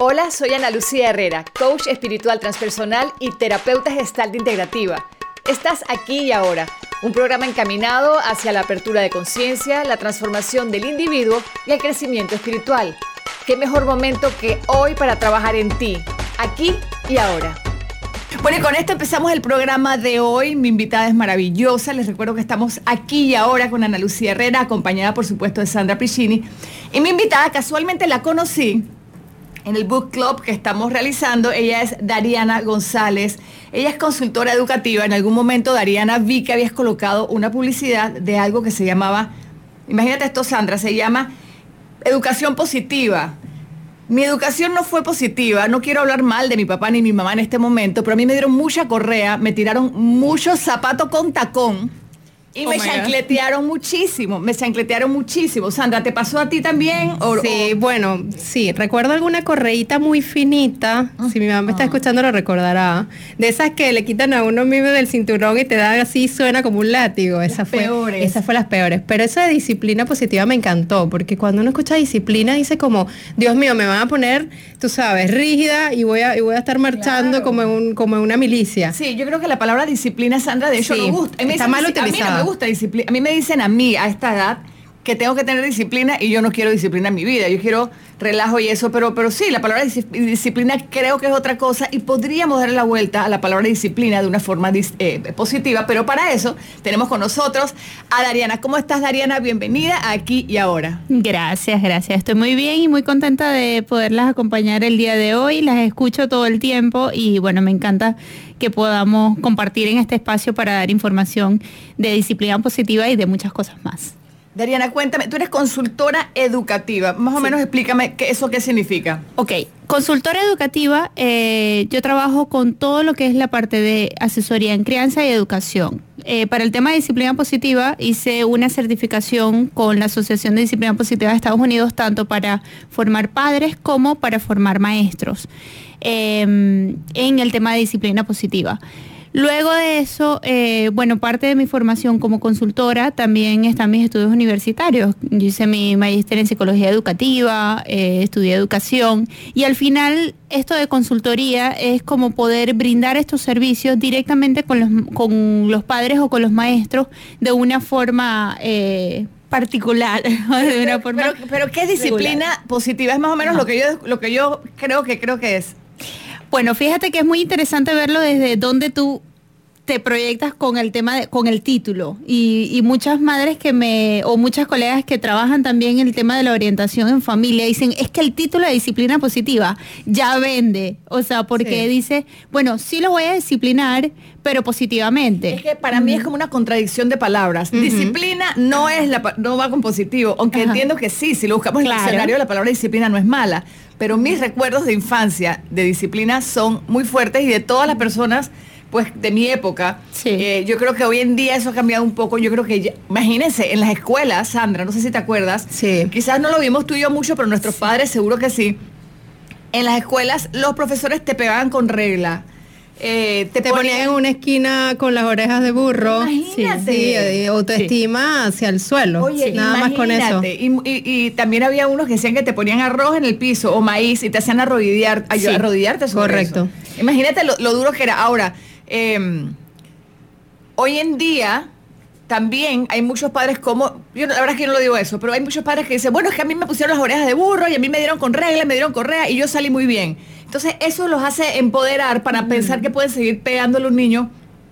Hola, soy Ana Lucía Herrera, coach espiritual transpersonal y terapeuta gestal integrativa. Estás aquí y ahora, un programa encaminado hacia la apertura de conciencia, la transformación del individuo y el crecimiento espiritual. ¿Qué mejor momento que hoy para trabajar en ti, aquí y ahora? Bueno, y con esto empezamos el programa de hoy. Mi invitada es maravillosa. Les recuerdo que estamos aquí y ahora con Ana Lucía Herrera, acompañada por supuesto de Sandra Piccini. Y mi invitada casualmente la conocí en el book club que estamos realizando. Ella es Dariana González. Ella es consultora educativa. En algún momento Dariana vi que habías colocado una publicidad de algo que se llamaba, imagínate esto Sandra, se llama educación positiva. Mi educación no fue positiva, no quiero hablar mal de mi papá ni mi mamá en este momento, pero a mí me dieron mucha correa, me tiraron muchos zapatos con tacón y Oh me chancletearon muchísimo, me chancletearon muchísimo. Sandra, ¿te pasó a ti también? O- Sí, bueno, sí, recuerdo alguna correíta muy finita, si mi mamá me está Ah. escuchando lo recordará, de esas que le quitan a uno mismo del cinturón y te dan así, suena como un látigo, esa fue, peores. esas fue las peores, pero eso de disciplina positiva me encantó, porque cuando uno escucha disciplina dice como, Dios mío, me van a poner, tú sabes, rígida y voy a, y voy a estar marchando Claro. como en, un, como en una milicia. Sí, yo creo que la palabra disciplina, Sandra, de hecho Sí, no gusta. Está mal utilizada. Gusta disciplina. A mí me dicen a mí, a esta edad, que tengo que tener disciplina y yo no quiero disciplina en mi vida. Yo quiero relajo y eso, pero, pero sí, la palabra dis- disciplina creo que es otra cosa y podríamos darle la vuelta a la palabra disciplina de una forma eh, positiva, pero para eso tenemos con nosotros a Dariana. ¿Cómo estás, Dariana? Bienvenida aquí y ahora. Gracias, gracias. Estoy muy bien y muy contenta de poderlas acompañar el día de hoy. Las escucho todo el tiempo y bueno, me encanta que podamos compartir en este espacio para dar información de disciplina positiva y de muchas cosas más. Dariana, cuéntame, tú eres consultora educativa. Más o menos explícame qué, eso qué significa. Ok, consultora educativa, eh, yo trabajo con todo lo que es la parte de asesoría en crianza y educación. Eh, para el tema de disciplina positiva hice una certificación con la Asociación de Disciplina Positiva de Estados Unidos, tanto para formar padres como para formar maestros eh, en el tema de disciplina positiva. Luego de eso, eh, bueno, parte de mi formación como consultora también están mis estudios universitarios. Yo hice mi magíster en psicología educativa, eh, estudié educación y al final esto de consultoría es como poder brindar estos servicios directamente con los, con los padres o con los maestros de una forma eh, particular, de una forma Pero, pero ¿qué disciplina positiva? Es más o menos Ajá. lo que yo lo que yo creo que creo que es. Bueno, fíjate que es muy interesante verlo desde donde tú te proyectas con el tema, de- con el título. Y, y muchas madres que me, o muchas colegas que trabajan también en el tema de la orientación en familia, dicen, es que el título de disciplina positiva ya vende. O sea, porque Sí. dice, bueno, sí lo voy a disciplinar, pero positivamente. Es que para mí es como una contradicción de palabras. Disciplina no es la no va con positivo, aunque Ajá. entiendo que sí, si lo buscamos en el diccionario la palabra disciplina no es mala, pero mis recuerdos de infancia de disciplina son muy fuertes y de todas las personas pues de mi época, Sí. eh, yo creo que hoy en día eso ha cambiado un poco. Yo creo que, ya- imagínense, en las escuelas, Sandra, no sé si te acuerdas, Sí. quizás no lo vimos tú y yo mucho, pero nuestros padres seguro que sí. En las escuelas los profesores te pegaban con regla. Eh, te, Te ponían en una esquina con las orejas de burro. Imagínate. Sí, sí, autoestima hacia el suelo. Oye, nada más con eso. Y, y- y también había unos que decían que te ponían arroz en el piso o maíz y te hacían arrodillar, arrodillarte sobre correcto. eso. Imagínate lo, lo duro que era. Ahora, eh, hoy en día también hay muchos padres como, yo la verdad es que yo no lo digo eso, pero hay muchos padres que dicen, bueno, es que a mí me pusieron las orejas de burro y a mí me dieron con regla, me dieron correa y yo salí muy bien. Entonces eso los hace empoderar para pensar que pueden seguir pegándole a un niño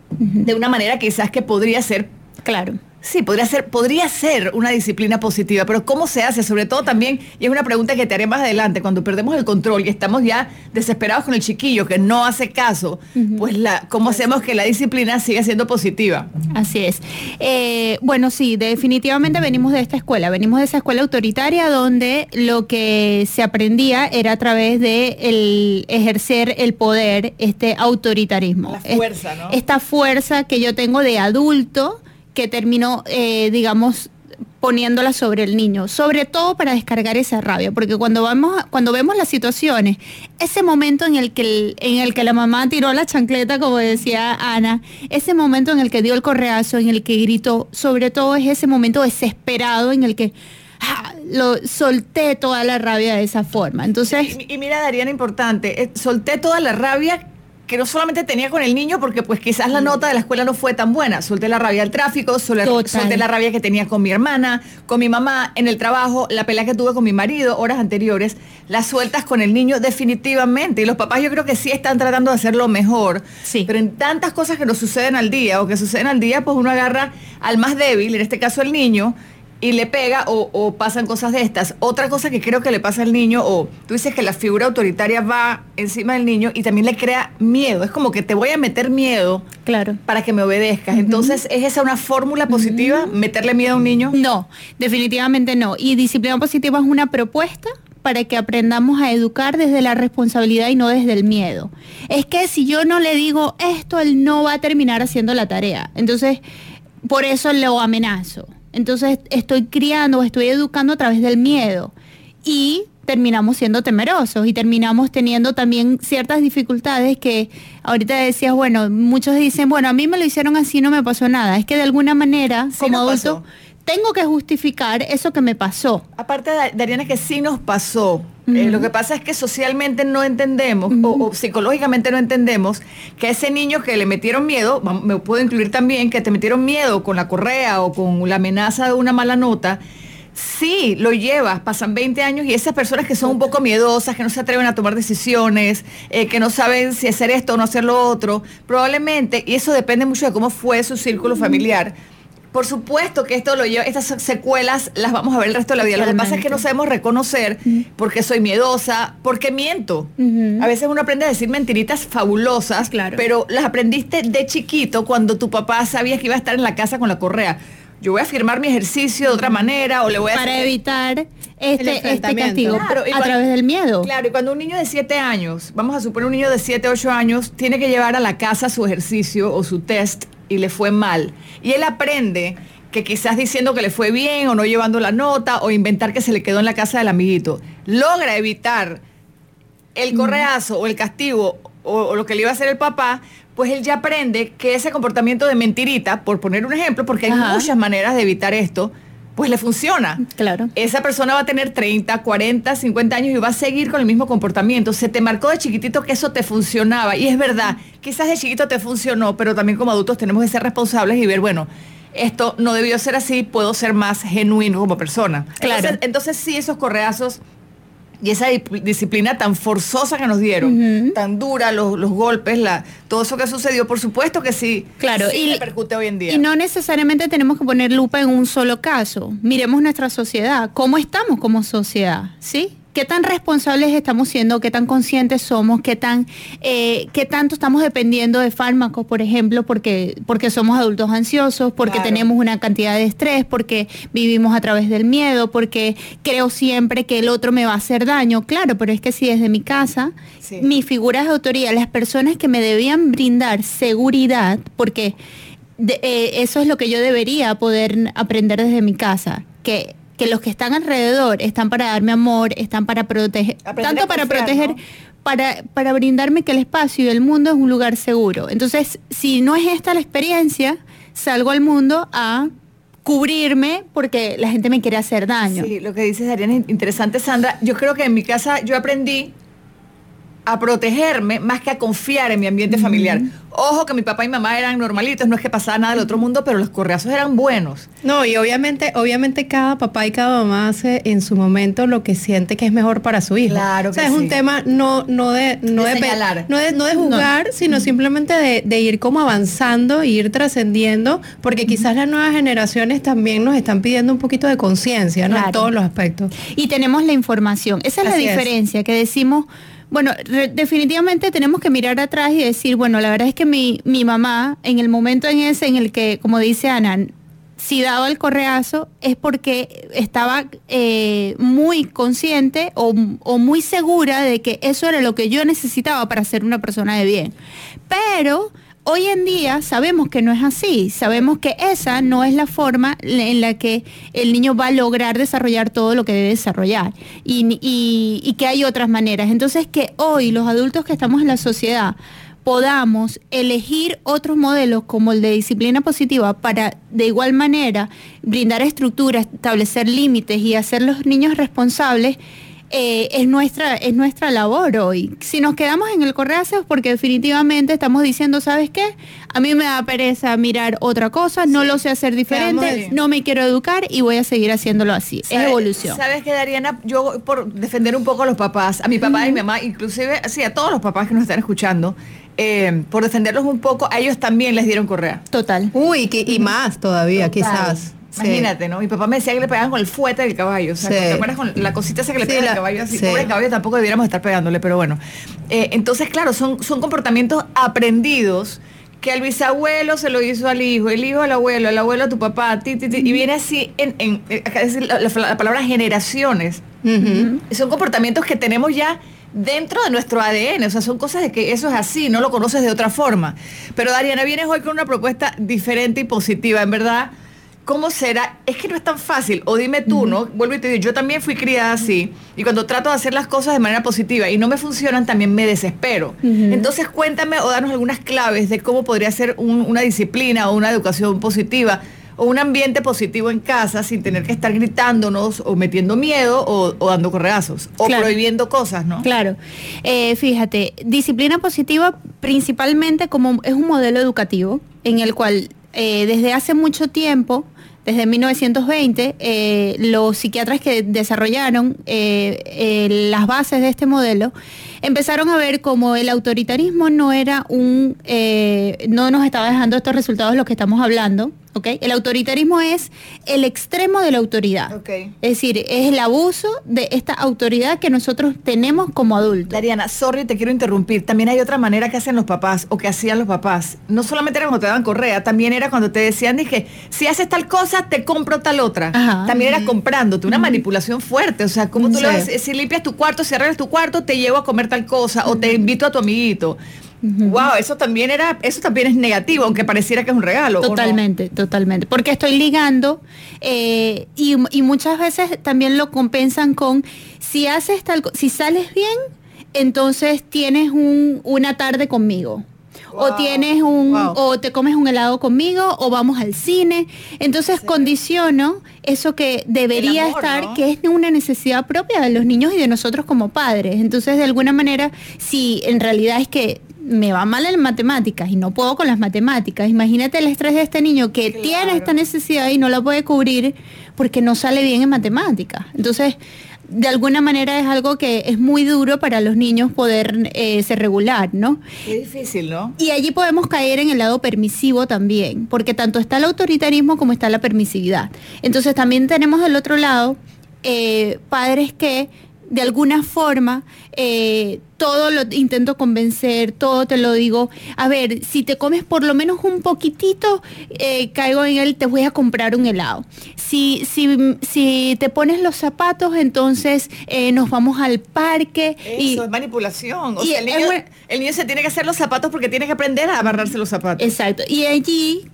de una manera quizás que podría ser Claro. Sí, podría ser, podría ser una disciplina positiva, pero ¿cómo se hace? Sobre todo también, y es una pregunta que te haré más adelante, cuando perdemos el control y estamos ya desesperados con el chiquillo que no hace caso, pues la, ¿cómo hacemos que la disciplina siga siendo positiva? Así es. Eh, bueno, sí, definitivamente venimos de esta escuela, venimos de esa escuela autoritaria donde lo que se aprendía era a través de el ejercer el poder, este autoritarismo. La Es- fuerza, ¿no? Esta fuerza que yo tengo de adulto que terminó, eh, digamos, poniéndola sobre el niño, sobre todo para descargar esa rabia, porque cuando vamos, cuando vemos las situaciones, ese momento en el que en el que la mamá tiró la chancleta, como decía Ana, ese momento en el que dio el correazo, en el que gritó, sobre todo es ese momento desesperado en el que ah, lo solté toda la rabia de esa forma. Entonces, y, mira, Daríana, importante, eh, solté toda la rabia que no solamente tenía con el niño, porque pues quizás la nota de la escuela no fue tan buena. Solté la rabia al tráfico, solté, la rabia que tenía con mi hermana, con mi mamá, en el trabajo, la pelea que tuve con mi marido horas anteriores, las sueltas con el niño definitivamente. Y los papás yo creo que sí están tratando de hacerlo mejor. Sí. Pero en tantas cosas que nos suceden al día o que suceden al día, pues uno agarra al más débil, en este caso el niño, y le pega o, pasan cosas de estas. Otra cosa que creo que le pasa al niño, o tú dices que la figura autoritaria va encima del niño y también le crea miedo. Es como que te voy a meter miedo claro. para que me obedezcas. Entonces, ¿es esa una fórmula positiva, meterle miedo a un niño? No, definitivamente no. Y disciplina positiva es una propuesta para que aprendamos a educar desde la responsabilidad y no desde el miedo. Es que si yo no le digo esto, él no va a terminar haciendo la tarea. Entonces, por eso lo amenazo. Entonces estoy criando, estoy educando a través del miedo y terminamos siendo temerosos y terminamos teniendo también ciertas dificultades que ahorita decías, bueno, muchos dicen, bueno, a mí me lo hicieron así, no me pasó nada. Es que de alguna manera, como adulto, tengo que justificar eso que me pasó. Aparte, Dariana, que sí nos pasó. Eh, lo que pasa es que socialmente no entendemos o, psicológicamente no entendemos que ese niño que le metieron miedo, me puedo incluir también, que te metieron miedo con la correa o con la amenaza de una mala nota, sí, lo llevas, pasan 20 años y esas personas que son un poco miedosas, que no se atreven a tomar decisiones, eh, que no saben si hacer esto o no hacer lo otro, probablemente, y eso depende mucho de cómo fue su círculo familiar por supuesto que esto lo lleva, estas secuelas las vamos a ver el resto de la vida. Lo que pasa es que no sabemos reconocer por qué soy miedosa, por qué miento. A veces uno aprende a decir mentiritas fabulosas, pero las aprendiste de chiquito cuando tu papá sabía que iba a estar en la casa con la correa. Yo voy a firmar mi ejercicio de otra manera o le voy a para evitar este, este castigo a través del miedo. Claro, y cuando un niño de 7 años, vamos a suponer un niño de 7, 8 años, tiene que llevar a la casa su ejercicio o su test y le fue mal. Y él aprende que quizás diciendo que le fue bien o no llevando la nota o inventar que se le quedó en la casa del amiguito, logra evitar el correazo o el castigo o, lo que le iba a hacer el papá, pues él ya aprende que ese comportamiento de mentirita, por poner un ejemplo, porque hay muchas maneras de evitar esto, pues le funciona. Claro. Esa persona va a tener 30, 40, 50 años y va a seguir con el mismo comportamiento. Se te marcó de chiquitito que eso te funcionaba. Y es verdad, quizás de chiquito te funcionó, pero también como adultos tenemos que ser responsables y ver, bueno, esto no debió ser así, puedo ser más genuino como persona. Claro. Entonces, entonces sí, esos correazos y esa disciplina tan forzosa que nos dieron, tan dura, los, golpes, la, todo eso que sucedió, por supuesto que sí, claro, y, repercute hoy en día. Y no necesariamente tenemos que poner lupa en un solo caso. Miremos nuestra sociedad, cómo estamos como sociedad, ¿sí? Qué tan responsables estamos siendo, qué tan conscientes somos, qué tan, eh, qué tanto estamos dependiendo de fármacos, por ejemplo, porque, porque somos adultos ansiosos, porque tenemos una cantidad de estrés, porque vivimos a través del miedo, porque creo siempre que el otro me va a hacer daño. Claro, pero es que si desde mi casa, mis figuras de autoridad, las personas que me debían brindar seguridad, porque eh, eso es lo que yo debería poder aprender desde mi casa, que que los que están alrededor están para darme amor, están para proteger, tanto para proteger, para, para brindarme que el espacio y el mundo es un lugar seguro. Entonces, si no es esta la experiencia, salgo al mundo a cubrirme porque la gente me quiere hacer daño. Sí, lo que dices, Ariana, es interesante, Sandra. Yo creo que en mi casa yo aprendí a protegerme más que a confiar en mi ambiente familiar. Ojo que mi papá y mamá eran normalitos, no es que pasaba nada del otro mundo, pero los correazos eran buenos. No, y obviamente, obviamente cada papá y cada mamá hace en su momento lo que siente que es mejor para su hijo. Claro, o sea, es un tema no, no de, no de, no de, no de juzgar, sino simplemente de, ir como avanzando e ir trascendiendo, porque quizás las nuevas generaciones también nos están pidiendo un poquito de conciencia, ¿no? En todos los aspectos. Y tenemos la información. Esa es la diferencia, que decimos bueno, definitivamente tenemos que mirar atrás y decir, bueno, la verdad es que mi, mi mamá, en el momento en ese en el que, como dice Ana, si daba el correazo es porque estaba eh, muy consciente o, o, muy segura de que eso era lo que yo necesitaba para ser una persona de bien. Pero Hoy en día sabemos que no es así, sabemos que esa no es la forma en la que el niño va a lograr desarrollar todo lo que debe desarrollar y, que hay otras maneras. Entonces que hoy los adultos que estamos en la sociedad podamos elegir otros modelos como el de disciplina positiva para de igual manera brindar estructuras, establecer límites y hacer los niños responsables, eh, es, nuestra, es nuestra labor hoy. Si nos quedamos en el correazo es porque definitivamente estamos diciendo, ¿sabes qué? A mí me da pereza mirar otra cosa, no lo sé hacer diferente, no me quiero educar y voy a seguir haciéndolo así. Es evolución. ¿Sabes qué, Dariana? Yo, por defender un poco a los papás, a mi papá y mi mamá, inclusive, sí, a todos los papás que nos están escuchando, eh, por defenderlos un poco, a ellos también les dieron correa. Total. Uy, y más todavía, quizás. Imagínate, ¿no? Mi papá me decía que le pegaban con el fuete del caballo. O sea, ¿te acuerdas con la cosita esa que le pegan al caballo? Así, pobre caballo tampoco debiéramos estar pegándole, pero bueno. Eh, entonces, claro, son, son comportamientos aprendidos que el bisabuelo se lo hizo al hijo, el hijo al abuelo, el abuelo a tu papá, ti, ti, ti, y viene así en, en, eh, la, palabra generaciones. Son comportamientos que tenemos ya dentro de nuestro ADN, o sea, son cosas de que eso es así, no lo conoces de otra forma. Pero Dariana, vienes hoy con una propuesta diferente y positiva, en verdad ¿Cómo será? Es que no es tan fácil. O dime tú, ¿no? Vuelvo y te digo, yo también fui criada así. Y cuando trato de hacer las cosas de manera positiva y no me funcionan, también me desespero. Entonces cuéntame o danos algunas claves de cómo podría ser una disciplina o una educación positiva o un ambiente positivo en casa sin tener que estar gritándonos o metiendo miedo o, dando correazos o prohibiendo cosas, ¿no? Claro. Eh, fíjate, disciplina positiva principalmente como es un modelo educativo en el cual eh, desde hace mucho tiempo desde 1920, eh, los psiquiatras que desarrollaron eh, eh, las bases de este modelo empezaron a ver como el autoritarismo no era un, no nos estaba dejando estos resultados los que estamos hablando, el autoritarismo es el extremo de la autoridad. Es decir, es el abuso de esta autoridad que nosotros tenemos como adultos. Dariana, sorry, te quiero interrumpir. También hay otra manera que hacen los papás o que hacían los papás. No solamente era cuando te daban correa, también era cuando te decían, dije, si haces tal cosa, te compro tal otra. También era comprándote, una manipulación fuerte. O sea, como tú lo ves, si limpias tu cuarto, si arreglas tu cuarto, te llevo a comer tal cosa o te invito a tu amiguito. Wow, eso también era, eso también es negativo, aunque pareciera que es un regalo. Totalmente, totalmente. Porque estoy ligando eh, y, muchas veces también lo compensan con si haces tal, si sales bien, entonces tienes una tarde conmigo. o tienes un o te comes un helado conmigo o vamos al cine entonces condiciono eso que debería estar que es una necesidad propia de los niños y de nosotros como padres entonces de alguna manera si en realidad es que me va mal en matemáticas y no puedo con las matemáticas. Imagínate el estrés de este niño que tiene esta necesidad y no la puede cubrir porque no sale bien en matemáticas. Entonces, de alguna manera es algo que es muy duro para los niños poder eh, ser regular, ¿no? Es difícil, ¿no? Y allí podemos caer en el lado permisivo también, porque tanto está el autoritarismo como está la permisividad. Entonces también tenemos del otro lado eh, padres que de alguna forma eh, todo lo intento convencer, todo te lo digo. A ver, si te comes por lo menos un poquitito, eh, caigo en él, te voy a comprar un helado. Si, si, si te pones los zapatos, entonces eh, nos vamos al parque. Eso es manipulación. el, niño, el niño se tiene que hacer los zapatos porque tiene que aprender a amarrarse los zapatos. Exacto. Y allí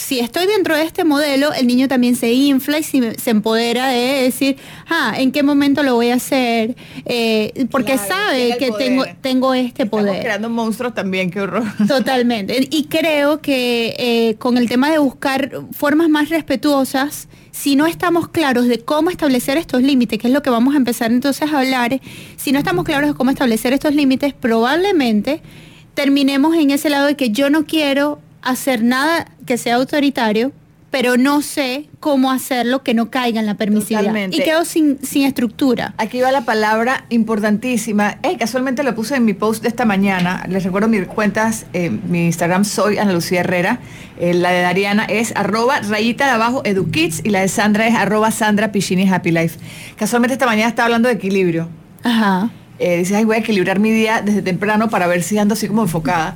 si estoy dentro de este modelo, el niño también se infla y se, empodera de decir, ah, ¿en qué momento lo voy a hacer? Eh, porque sabe que tengo, tengo este Estamos poder. creando monstruos también, qué horror. Totalmente. Y creo que eh, con el tema de buscar formas más respetuosas, si no estamos claros de cómo establecer estos límites, que es lo que vamos a empezar entonces a hablar, si no estamos claros de cómo establecer estos límites, probablemente terminemos en ese lado de que yo no quiero hacer nada que sea autoritario, pero no sé cómo hacerlo que no caiga en la permisividad. Y quedo sin, sin estructura. Aquí va la palabra importantísima. casualmente lo puse en mi post de esta mañana. Les recuerdo mis cuentas, eh, mi Instagram soy Ana Lucía Herrera. Eh, la de Dariana es arroba rayita de abajo edukids y la de Sandra es arroba Sandra Pichini Happy Life. Casualmente esta mañana estaba hablando de equilibrio. Ajá. Eh, dices, ay, voy a equilibrar mi día desde temprano para ver si ando así como enfocada.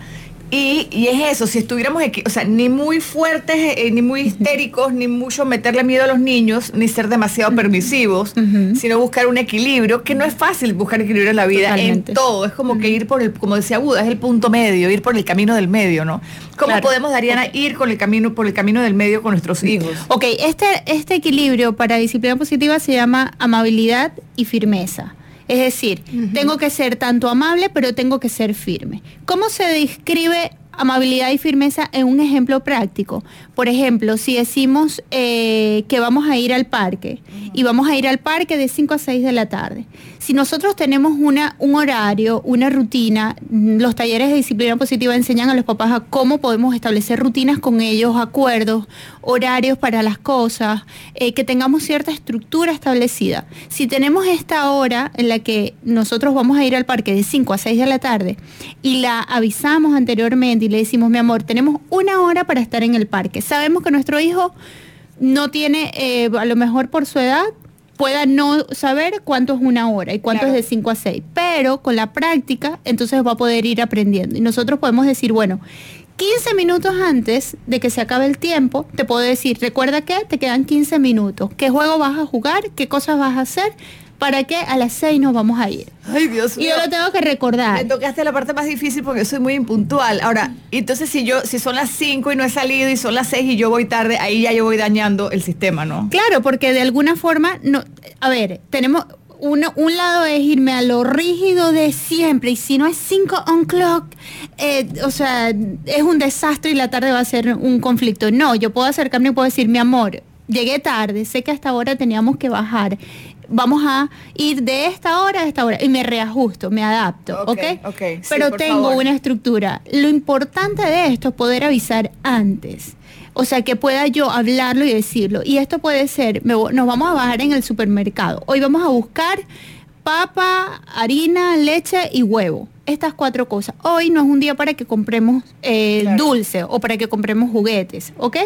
Y, es eso, si estuviéramos, o sea, ni muy fuertes, eh, ni muy histéricos, ni mucho meterle miedo a los niños, ni ser demasiado permisivos, sino buscar un equilibrio, que no es fácil buscar equilibrio en la vida, en todo. Es como que ir por el, como decía Buda, es el punto medio, ir por el camino del medio, ¿no? ¿Cómo podemos, Dariana, ir con el camino, por el camino del medio con nuestros hijos? Ok, este, este equilibrio para disciplina positiva se llama amabilidad y firmeza. Es decir, tengo que ser tanto amable, pero tengo que ser firme. ¿Cómo se describe amabilidad y firmeza en un ejemplo práctico. Por ejemplo, si decimos eh, que vamos a ir al parque y vamos a ir al parque de 5 a 6 de la tarde. Si nosotros tenemos una, un horario, una rutina, los talleres de disciplina positiva enseñan a los papás a cómo podemos establecer rutinas con ellos, acuerdos, horarios para las cosas, eh, que tengamos cierta estructura establecida. Si tenemos esta hora en la que nosotros vamos a ir al parque de 5 a 6 de la tarde y la avisamos anteriormente y le decimos, mi amor, tenemos una hora para estar en el parque. Sabemos que nuestro hijo no tiene, eh, a lo mejor por su edad, pueda no saber cuánto es una hora y cuánto es de 5 a 6, pero con la práctica entonces va a poder ir aprendiendo. Y nosotros podemos decir, bueno, 15 minutos antes de que se acabe el tiempo, te puedo decir, recuerda que te quedan 15 minutos, qué juego vas a jugar, qué cosas vas a hacer, para que a las 6 nos vamos a ir. Ay, Dios mío. Y yo lo tengo que recordar. Me tocaste la parte más difícil porque soy muy impuntual. Ahora, entonces si yo, si son las 5 y no he salido y son las 6 y yo voy tarde, ahí ya yo voy dañando el sistema, ¿no? Claro, porque de alguna forma, no, a ver, tenemos uno, un lado es irme a lo rígido de siempre y si no es 5 on clock, eh, o sea, es un desastre y la tarde va a ser un conflicto. No, yo puedo acercarme y puedo decir, mi amor, llegué tarde, sé que hasta ahora teníamos que bajar vamos a ir de esta hora a esta hora y me reajusto, me adapto, ¿ok? okay. Pero tengo una estructura. Lo importante de esto es poder avisar antes. O sea, que pueda yo hablarlo y decirlo. Y esto puede ser, nos vamos a bajar en el supermercado. Hoy vamos a buscar papa, harina, leche y huevo. Estas cuatro cosas. Hoy no es un día para que compremos eh, dulce o para que compremos juguetes, ¿ok?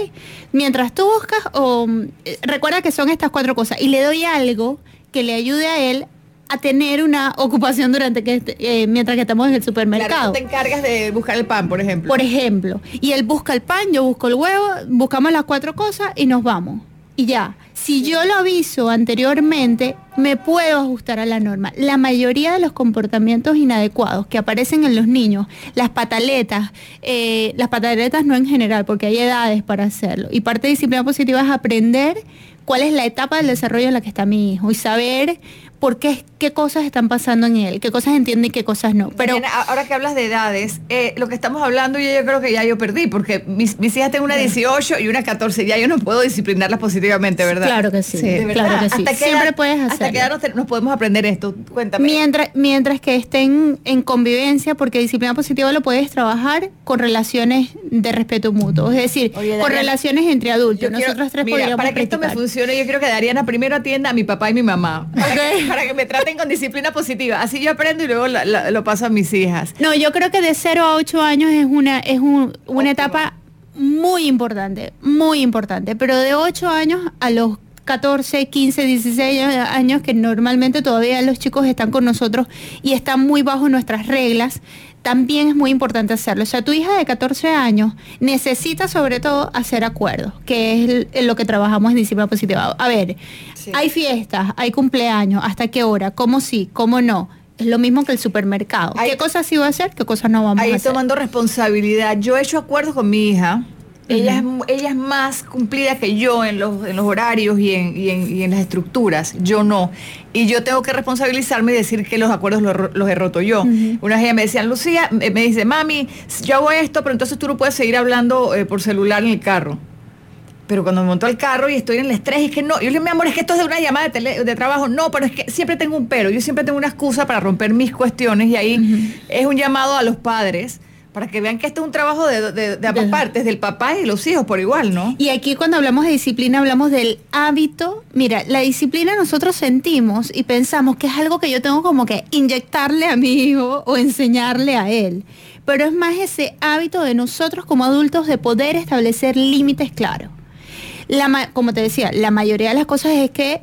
Mientras tú buscas, o, eh, recuerda que son estas cuatro cosas y le doy algo que le ayude a él a tener una ocupación durante que eh, mientras que estamos en el supermercado. Claro, te encargas de buscar el pan, por ejemplo. Por ejemplo. Y él busca el pan, yo busco el huevo, buscamos las cuatro cosas y nos vamos. Y ya, si yo lo aviso anteriormente, me puedo ajustar a la norma. La mayoría de los comportamientos inadecuados que aparecen en los niños, las pataletas, eh, las pataletas no en general, porque hay edades para hacerlo. Y parte de disciplina positiva es aprender cuál es la etapa del desarrollo en la que está mi hijo y saber por qué, qué cosas están pasando en él, qué cosas entiende y qué cosas no. Pero ahora que hablas de edades, eh, lo que estamos hablando yo, yo, creo que ya yo perdí, porque mis, mis hijas tengo una 18 y una 14, ya yo no puedo disciplinarlas positivamente, ¿verdad? Claro que sí, claro que sí. Siempre puedes hacerlo. Hasta que nos, podemos aprender esto, cuéntame. Mientras, mientras que estén en convivencia, porque disciplina positiva lo puedes trabajar con relaciones de respeto mutuo, es decir, con relaciones entre adultos. Nosotros tres mira, Para que esto me funcione, yo quiero que Dariana primero atienda a mi papá y mi mamá. Okay para que me traten con disciplina positiva. Así yo aprendo y luego lo paso a mis hijas. No, yo creo que de 0 a 8 años es una, es una etapa muy importante, muy importante. Pero de 8 años a los 14, 15, 16 años que normalmente todavía los chicos están con nosotros y están muy bajo nuestras reglas, también es muy importante hacerlo. O sea, tu hija de 14 años necesita sobre todo hacer acuerdos, que es lo que trabajamos en disciplina positiva. A ver, hay fiestas, hay cumpleaños, ¿hasta qué hora? ¿Cómo sí? ¿Cómo no? Es lo mismo que el supermercado. ¿Qué cosas sí va a hacer? ¿Qué cosas no vamos a hacer? Ahí tomando responsabilidad. Yo he hecho acuerdos con mi hija ella, es, ella es más cumplida que yo en los, en los horarios y en, y, en, y en, las estructuras. Yo no. Y yo tengo que responsabilizarme y decir que los acuerdos los, he roto yo. Una vez ella me decía, Lucía, me dice, mami, yo hago esto, pero entonces tú no puedes seguir hablando eh, por celular en el carro. Pero cuando me montó el carro y estoy en el estrés, es que no, yo le digo, mi amor, es que esto es de una llamada de, de, trabajo. No, pero es que siempre tengo un pero. Yo siempre tengo una excusa para romper mis cuestiones y ahí es un llamado a los padres para que vean que esto es un trabajo de, de, ambas partes, del papá y los hijos por igual, ¿no? Y aquí cuando hablamos de disciplina hablamos del hábito. Mira, la disciplina nosotros sentimos y pensamos que es algo que yo tengo como que inyectarle a mi hijo o enseñarle a él. Pero es más ese hábito de nosotros como adultos de poder establecer límites claros. La, como te decía, la mayoría de las cosas es que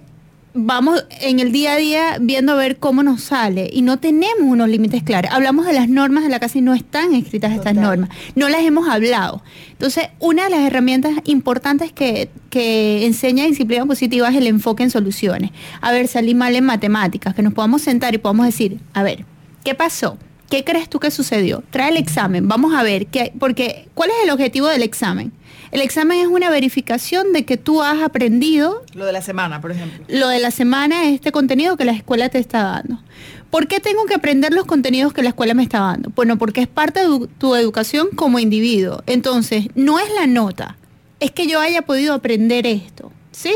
vamos en el día a día viendo a ver cómo nos sale y no tenemos unos límites claros. Hablamos de las normas de la casa y no están escritas estas normas, no las hemos hablado. Entonces, una de las herramientas importantes que, que enseña disciplina positiva es el enfoque en soluciones. A ver, salí mal en matemáticas, que nos podamos sentar y podamos decir, a ver, ¿qué pasó? ¿Qué crees tú que sucedió? Trae el examen, vamos a ver, qué, porque ¿cuál es el objetivo del examen? El examen es una verificación de que tú has aprendido. Lo de la semana, por ejemplo. Lo de la semana es este contenido que la escuela te está dando. ¿Por qué tengo que aprender los contenidos que la escuela me está dando? Bueno, porque es parte de tu educación como individuo. Entonces, no es la nota, es que yo haya podido aprender esto, ¿sí?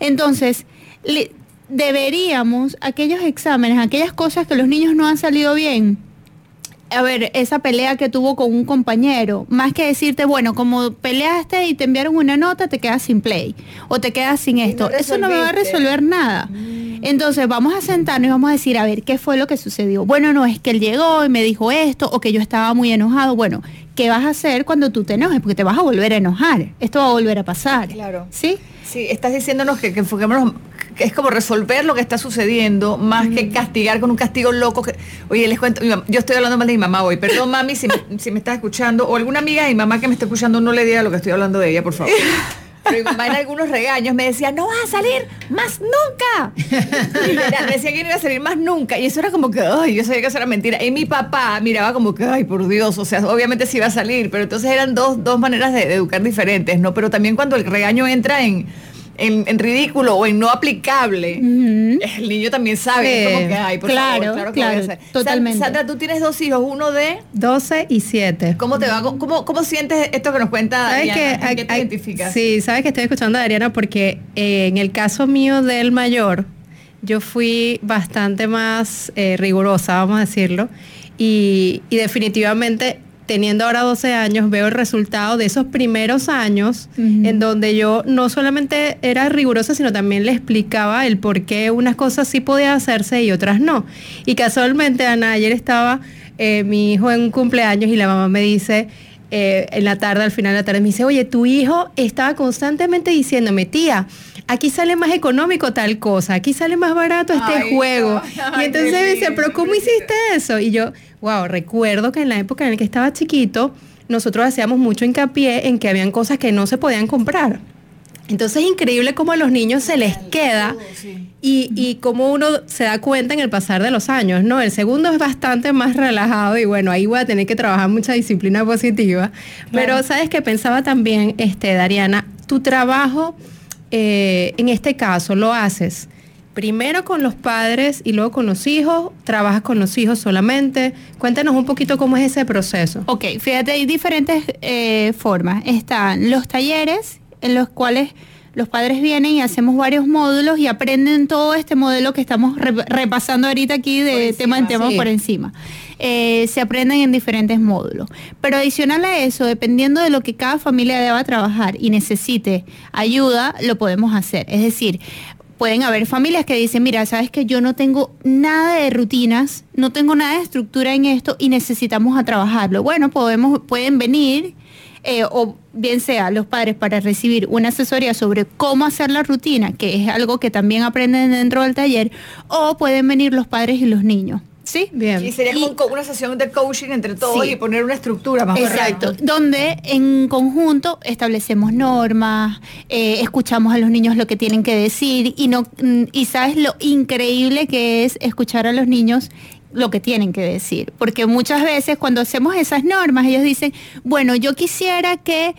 Entonces, deberíamos, aquellos exámenes, aquellas cosas que los niños no han salido bien, a ver, esa pelea que tuvo con un compañero, más que decirte, bueno, como peleaste y te enviaron una nota, te quedas sin play o te quedas sin esto. Eso no me va a resolver nada. Mm. Entonces vamos a sentarnos y vamos a decir, a ver, ¿qué fue lo que sucedió? Bueno, no es que él llegó y me dijo esto o que yo estaba muy enojado. Bueno, ¿qué vas a hacer cuando tú te enojes? Porque te vas a volver a enojar. Esto va a volver a pasar. Claro. ¿Sí? Sí, estás diciéndonos que, que enfoquémonos es como resolver lo que está sucediendo más que castigar con un castigo loco. Que, oye, les cuento, yo estoy hablando mal de mi mamá hoy. Perdón, mami, si me, si me estás escuchando, o alguna amiga de mi mamá que me está escuchando, no le diga lo que estoy hablando de ella, por favor. Pero mi mamá en algunos regaños me decía, no vas a salir más nunca. me decía que no iba a salir más nunca. Y eso era como que, ay, yo sabía que eso era mentira. Y mi papá miraba como que, ay, por Dios, o sea, obviamente sí iba a salir, pero entonces eran dos, dos maneras de educar diferentes, ¿no? Pero también cuando el regaño entra en en, ridículo o en no aplicable, el niño también sabe como que hay, por claro, favor, claro, claro totalmente. Sandra, tú tienes dos hijos, uno de 12 y 7. ¿Cómo te va? ¿Cómo, cómo sientes esto que nos cuenta? Que, ¿Qué te identificas? Sí, sabes que estoy escuchando a Adriana porque eh, en el caso mío del mayor, yo fui bastante más eh, rigurosa, vamos a decirlo, y, y definitivamente teniendo ahora 12 años, veo el resultado de esos primeros años en donde yo no solamente era rigurosa, sino también le explicaba el por qué unas cosas sí podían hacerse y otras no. Y casualmente, Ana, ayer estaba eh, mi hijo en un cumpleaños y la mamá me dice, eh, en la tarde, al final de la tarde, me dice, oye, tu hijo estaba constantemente diciéndome, tía, aquí sale más económico tal cosa, aquí sale más barato este juego. y entonces me dice, pero ¿cómo hiciste eso? Y yo, wow, recuerdo que en la época en la que estaba chiquito, nosotros hacíamos mucho hincapié en que habían cosas que no se podían comprar. Entonces es increíble cómo a los niños se les queda y, y cómo uno se da cuenta en el pasar de los años, ¿no? El segundo es bastante más relajado y bueno, ahí voy a tener que trabajar mucha disciplina positiva. Pero sabes que pensaba también, este, Dariana, tu trabajo eh, en este caso lo haces primero con los padres y luego con los hijos? ¿Trabajas con los hijos solamente? Cuéntanos un poquito cómo es ese proceso. Ok, fíjate, hay diferentes eh, formas. Están los talleres en los cuales los padres vienen y hacemos varios módulos y aprenden todo este modelo que estamos repasando ahorita aquí de tema en tema por encima. Eh, se aprenden en diferentes módulos. Pero adicional a eso, dependiendo de lo que cada familia deba trabajar y necesite ayuda, lo podemos hacer. Es decir, pueden haber familias que dicen, mira, sabes que yo no tengo nada de rutinas, no tengo nada de estructura en esto y necesitamos a trabajarlo. Bueno, podemos, pueden venir, eh, o bien sea los padres para recibir una asesoría sobre cómo hacer la rutina, que es algo que también aprenden dentro del taller, o pueden venir los padres y los niños. Sí, bien. Y sería como una sesión de coaching entre todos y poner una estructura más Exacto, donde en conjunto establecemos normas, eh, escuchamos a los niños lo que tienen que decir y no y sabes lo increíble que es escuchar a los niños lo que tienen que decir, porque muchas veces cuando hacemos esas normas ellos dicen, bueno, yo quisiera que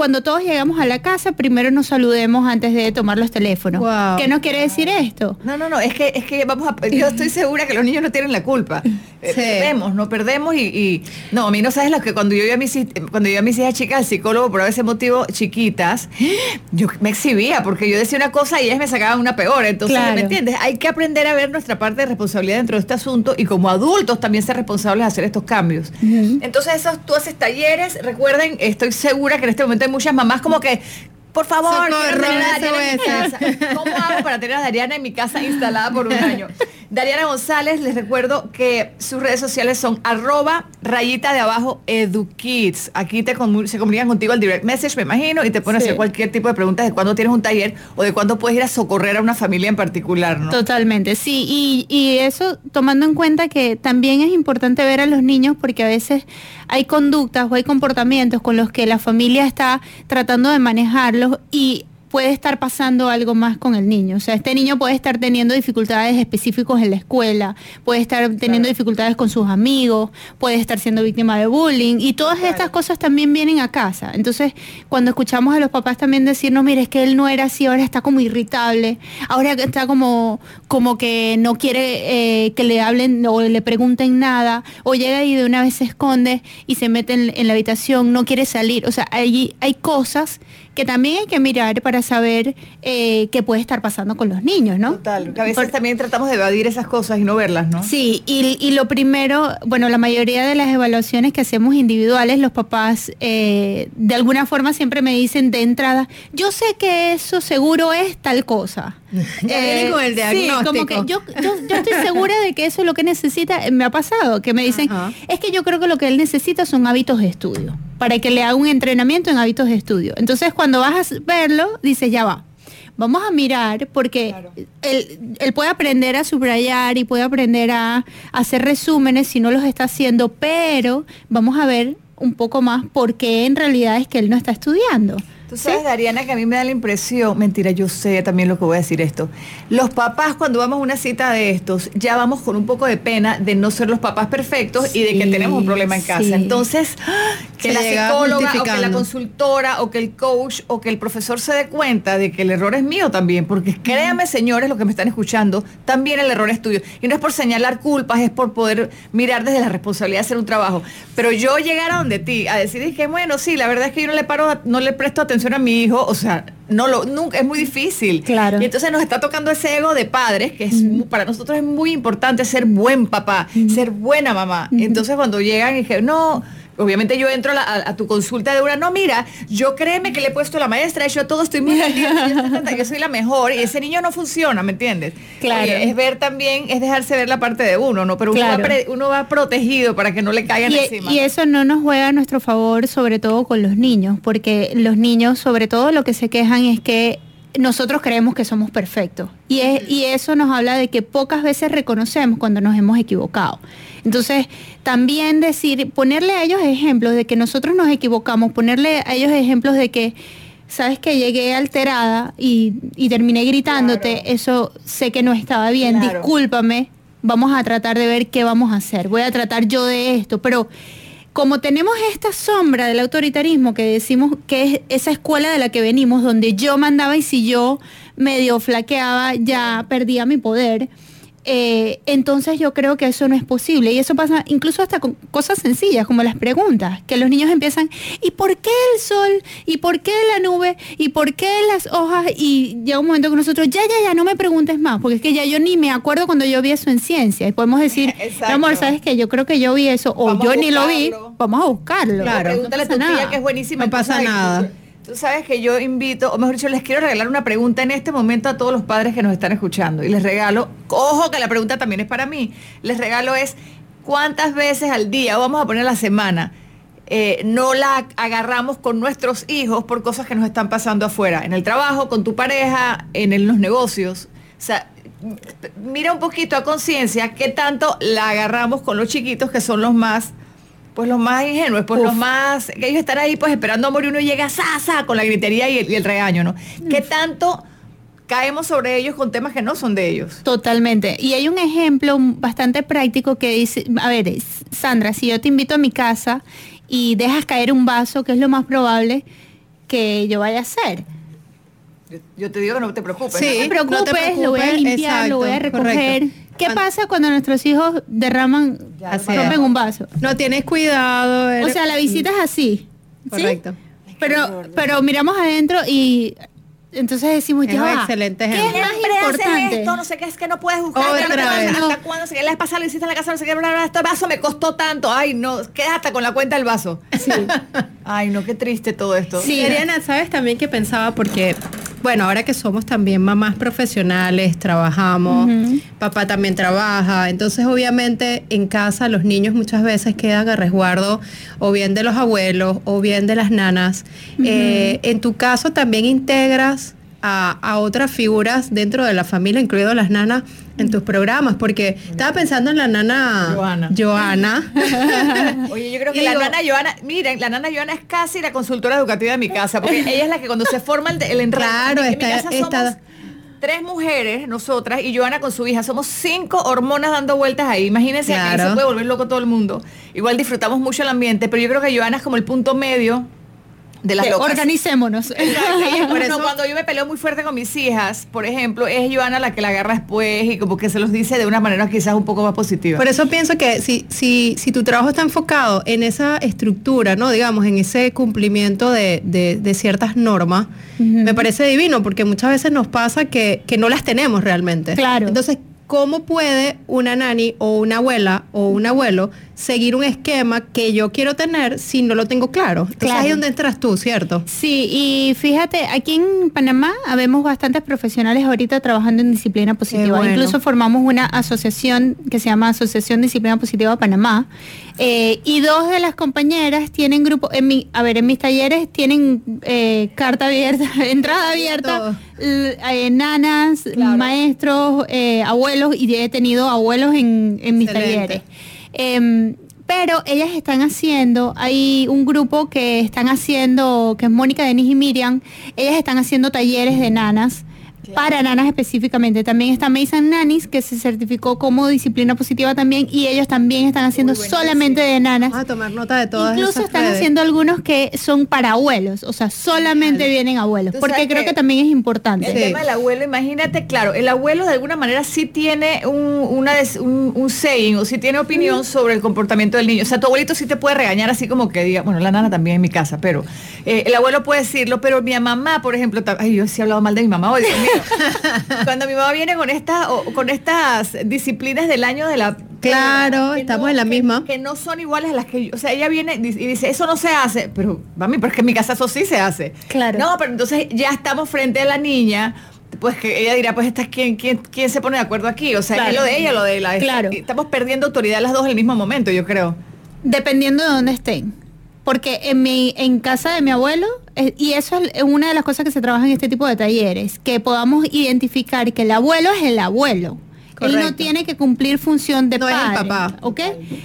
cuando todos llegamos a la casa, primero nos saludemos antes de tomar los teléfonos. ¿Qué nos quiere decir esto? No, no, no, es que, es que vamos a, yo estoy segura que los niños no tienen la culpa. Eh, perdemos, no perdemos y, no, a mí no sabes lo que cuando yo iba a mis, cuando yo a mis hijas chicas al psicólogo por ese motivo, chiquitas, yo me exhibía porque yo decía una cosa y ellas me sacaban una peor. Entonces, ¿me entiendes? Hay que aprender a ver nuestra parte de responsabilidad dentro de este asunto y como adultos también ser responsables de hacer estos cambios. Entonces, esos, tú haces talleres, recuerden, estoy segura que en este momento muchas mamás como que por favor, ¿Cómo hago para tener a Dariana en mi casa instalada por un año? Dariana González, les recuerdo que sus redes sociales son arroba rayita de abajo edukids. Aquí te se comunican contigo al direct message, me imagino, y te ponen a hacer cualquier tipo de preguntas de cuándo tienes un taller o de cuándo puedes ir a socorrer a una familia en particular, ¿no? Totalmente, sí. Y, y eso tomando en cuenta que también es importante ver a los niños porque a veces hay conductas o hay comportamientos con los que la familia está tratando de manejarlos y puede estar pasando algo más con el niño. O sea, este niño puede estar teniendo dificultades específicas en la escuela, puede estar teniendo dificultades con sus amigos, puede estar siendo víctima de bullying y todas estas cosas también vienen a casa. Entonces, cuando escuchamos a los papás también decirnos, mire, es que él no era así, ahora está como irritable, ahora está como, como que no quiere eh, que le hablen o le pregunten nada, o llega y de una vez se esconde y se mete en, en la habitación, no quiere salir. O sea, hay, hay cosas que también hay que mirar para saber eh, qué puede estar pasando con los niños, ¿no? Total, que a veces también tratamos de evadir esas cosas y no verlas, ¿no? Sí, y, lo primero, bueno, la mayoría de las evaluaciones que hacemos individuales, los papás eh, de alguna forma siempre me dicen de entrada, yo sé que eso seguro es tal cosa. eh, con el diagnóstico. Sí, como que yo, estoy segura de que eso es lo que necesita, me ha pasado, que me dicen, es que yo creo que lo que él necesita son hábitos de estudio, para que le haga un entrenamiento en hábitos de estudio. Entonces, cuando vas a verlo, dices, ya va, vamos a mirar porque él, puede aprender a subrayar y puede aprender a, hacer resúmenes si no los está haciendo, pero vamos a ver un poco más por qué en realidad es que él no está estudiando. Tú sabes, Dariana, que a mí me da la impresión, mentira, yo sé también lo que voy a decir esto. Los papás cuando vamos a una cita de estos, ya vamos con un poco de pena de no ser los papás perfectos y de que tenemos un problema en casa. Entonces, que la psicóloga o que la consultora o que el coach o que el profesor se dé cuenta de que el error es mío también, porque créanme, señores, los que me están escuchando, también el error es tuyo. Y no es por señalar culpas, es por poder mirar desde la responsabilidad de hacer un trabajo. Pero yo llegar a donde ti a decir que bueno, sí, la verdad es que yo no le paro, no le presto atención a mi hijo, o sea, no lo, nunca, es muy difícil. Claro. Y entonces nos está tocando ese ego de padres, que es para nosotros es muy importante ser buen papá, ser buena mamá. Entonces cuando llegan y dije, no, obviamente yo entro a, tu consulta de una, no, mira, yo créeme que le he puesto a la maestra, yo todo estoy muy yo soy la mejor, y ese niño no funciona, ¿me entiendes? Claro. es ver también, es dejarse ver la parte de uno, ¿no? Pero uno, va, protegido para que no le caigan y, encima. Y eso no nos juega a nuestro favor, sobre todo con los niños, porque los niños, sobre todo, lo que se quejan es que nosotros creemos que somos perfectos. Y, y eso nos habla de que pocas veces reconocemos cuando nos hemos equivocado. Entonces, también decir, ponerle a ellos ejemplos de que nosotros nos equivocamos, ponerle a ellos ejemplos de que, sabes que llegué alterada y, terminé gritándote, eso sé que no estaba bien, discúlpame, vamos a tratar de ver qué vamos a hacer, voy a tratar yo de esto, pero como tenemos esta sombra del autoritarismo que decimos que es esa escuela de la que venimos, donde yo mandaba y si yo medio flaqueaba ya perdía mi poder, eh, entonces yo creo que eso no es posible. Y eso pasa incluso hasta con cosas sencillas, como las preguntas, que los niños empiezan, ¿y por qué el sol? ¿Y por qué la nube? ¿Y por qué las hojas? Y llega un momento que nosotros, ya, ya, ya, no me preguntes más, porque es que ya yo ni me acuerdo cuando yo vi eso en ciencia. Y podemos decir, amor, ¿sabes qué? Yo creo que yo vi eso, o yo ni lo vi, vamos a buscarlo. Claro, pregúntale a tu tía que es buenísima. No pasa nada. Tú sabes que yo invito, o mejor dicho, les quiero regalar una pregunta en este momento a todos los padres que nos están escuchando. Y les regalo, ojo que la pregunta también es para mí, les regalo es, ¿cuántas veces al día, vamos a poner la semana, eh, no la agarramos con nuestros hijos por cosas que nos están pasando afuera, en el trabajo, con tu pareja, en los negocios? O sea, mira un poquito a conciencia qué tanto la agarramos con los chiquitos que son los más pues los más ingenuos, pues los más, que ellos están ahí pues esperando amor y uno llega sa, con la gritería y el, regaño, ¿no? ¿Qué tanto caemos sobre ellos con temas que no son de ellos? Totalmente. Y hay un ejemplo bastante práctico que dice, a ver, Sandra, si yo te invito a mi casa y dejas caer un vaso, ¿qué es lo más probable que yo vaya a hacer? Yo, te digo que no te preocupes. Sí, no, te preocupes, lo voy a limpiar, lo voy a recoger. ¿Qué pasa cuando nuestros hijos derraman, rompen un vaso? No tienes cuidado. O sea, la visita es así. Correcto. Pero, pero miramos adentro y entonces decimos, es ya excelente ¿Qué es más importante? esto? No sé qué es que no puedes buscar. Otra vez. ¿Hasta cuándo? Si la pasada lo hiciste en la casa, no sé qué, bla, bla, este vaso me costó tanto. Ay, no, quédate con la cuenta del vaso. Sí. Ay, no, qué triste todo esto. Sí, Ariana, ¿sabes también que pensaba? Porque bueno, ahora que somos también mamás profesionales, trabajamos, papá también trabaja, entonces obviamente en casa los niños muchas veces quedan a resguardo o bien de los abuelos o bien de las nanas. Eh, en tu caso también integras a, otras figuras dentro de la familia, incluido las nanas, en tus programas? Porque estaba pensando en la nana Joana. Joana. Oye, yo creo que la nana Joana, miren, la nana Joana es casi la consultora educativa de mi casa, porque ella es la que cuando se forma el, el Claro, está, tres mujeres, nosotras, y Joana con su hija. Somos cinco hormonas dando vueltas ahí. Imagínense que se puede volver loco todo el mundo. Igual disfrutamos mucho el ambiente, pero yo creo que Joana es como el punto medio de las locas. Organicémonos. por eso, cuando yo me peleo muy fuerte con mis hijas, por ejemplo, es Joana la que la agarra después y como que se los dice de una manera quizás un poco más positiva. Por eso pienso que si, si, si tu trabajo está enfocado en esa estructura, ¿no? Digamos, en ese cumplimiento de, de, ciertas normas, me parece divino, porque muchas veces nos pasa que, que no las tenemos realmente. Claro. Entonces, ¿cómo puede una nani o una abuela o un abuelo seguir un esquema que yo quiero tener si no lo tengo claro. Entonces ahí es donde entras tú, ¿cierto? Sí, y fíjate, aquí en Panamá habemos bastantes profesionales ahorita trabajando en disciplina positiva. Incluso formamos una asociación que se llama Asociación Disciplina Positiva Panamá. Eh, y dos de las compañeras tienen grupo, en mi, a ver, en mis talleres tienen eh, carta abierta, entrada abierta, eh, nanas, maestros, abuelos, y he tenido abuelos en, en mis talleres. Em, pero ellas están haciendo, hay un grupo que están haciendo, que es Mónica, Denis y Miriam, ellas están haciendo talleres de nanas para nanas específicamente. También está Mason Nanis, que se certificó como disciplina positiva también, y ellos también están haciendo solamente de nanas. a tomar nota de todas Incluso están haciendo algunos que son para abuelos, o sea, solamente vienen abuelos, porque creo que, también es importante. El tema del abuelo, imagínate, claro, el abuelo de alguna manera sí tiene un, una un, saying o sí tiene opinión sobre el comportamiento del niño. O sea, tu abuelito sí te puede regañar así como que diga, bueno, la nana también en mi casa, pero eh, el abuelo puede decirlo, pero mi mamá, por ejemplo, ay, yo sí he hablado mal de mi mamá hoy, Cuando mi mamá viene con estas con estas disciplinas del año de la Claro, estamos en la misma. Que no son iguales a las que yo, o sea, ella viene y dice, eso no se hace, pero mami, pero es que en mi casa eso sí se hace. Claro. No, pero entonces ya estamos frente a la niña, pues que ella dirá, pues esta quién, quién, quién se pone de acuerdo aquí, o sea, es lo de ella, lo de la. Claro. Estamos perdiendo autoridad las dos en el mismo momento, yo creo. Dependiendo de dónde estén porque en mi en casa de mi abuelo eh, y eso es una de las cosas que se trabaja en este tipo de talleres que podamos identificar que el abuelo es el abuelo Él no tiene que cumplir función de padre, papá. ¿ok?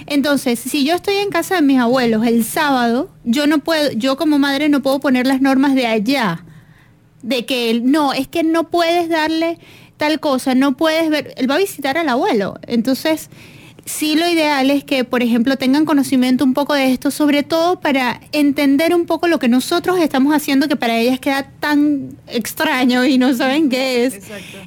Entonces, si yo estoy en casa de mis abuelos el sábado, yo no puedo, yo como madre no puedo poner las normas de allá, de que no, es que no puedes darle tal cosa, no puedes ver, él va a visitar al abuelo, entonces sí lo ideal es que, por ejemplo, tengan conocimiento un poco de esto, sobre todo para entender un poco lo que nosotros estamos haciendo, que para ellas queda tan extraño y no saben qué es.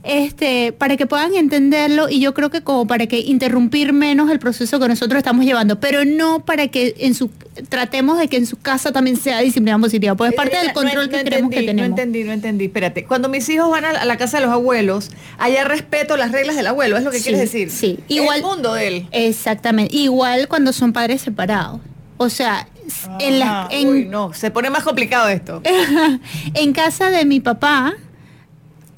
Este, para que puedan entenderlo y yo creo que como para que interrumpir menos el proceso que nosotros estamos llevando, pero no para que en su tratemos de que en su casa también sea disciplina positiva, pues es parte del control que queremos que tenemos. No entendí, no entendí. Espérate, cuando mis hijos van a la casa de los abuelos, allá respeto las reglas del abuelo, es lo que quieres decir. Sí, igual el mundo de él. Exactamente, igual cuando son padres separados. O sea, en la, en, no, se pone más complicado esto. en casa de mi papá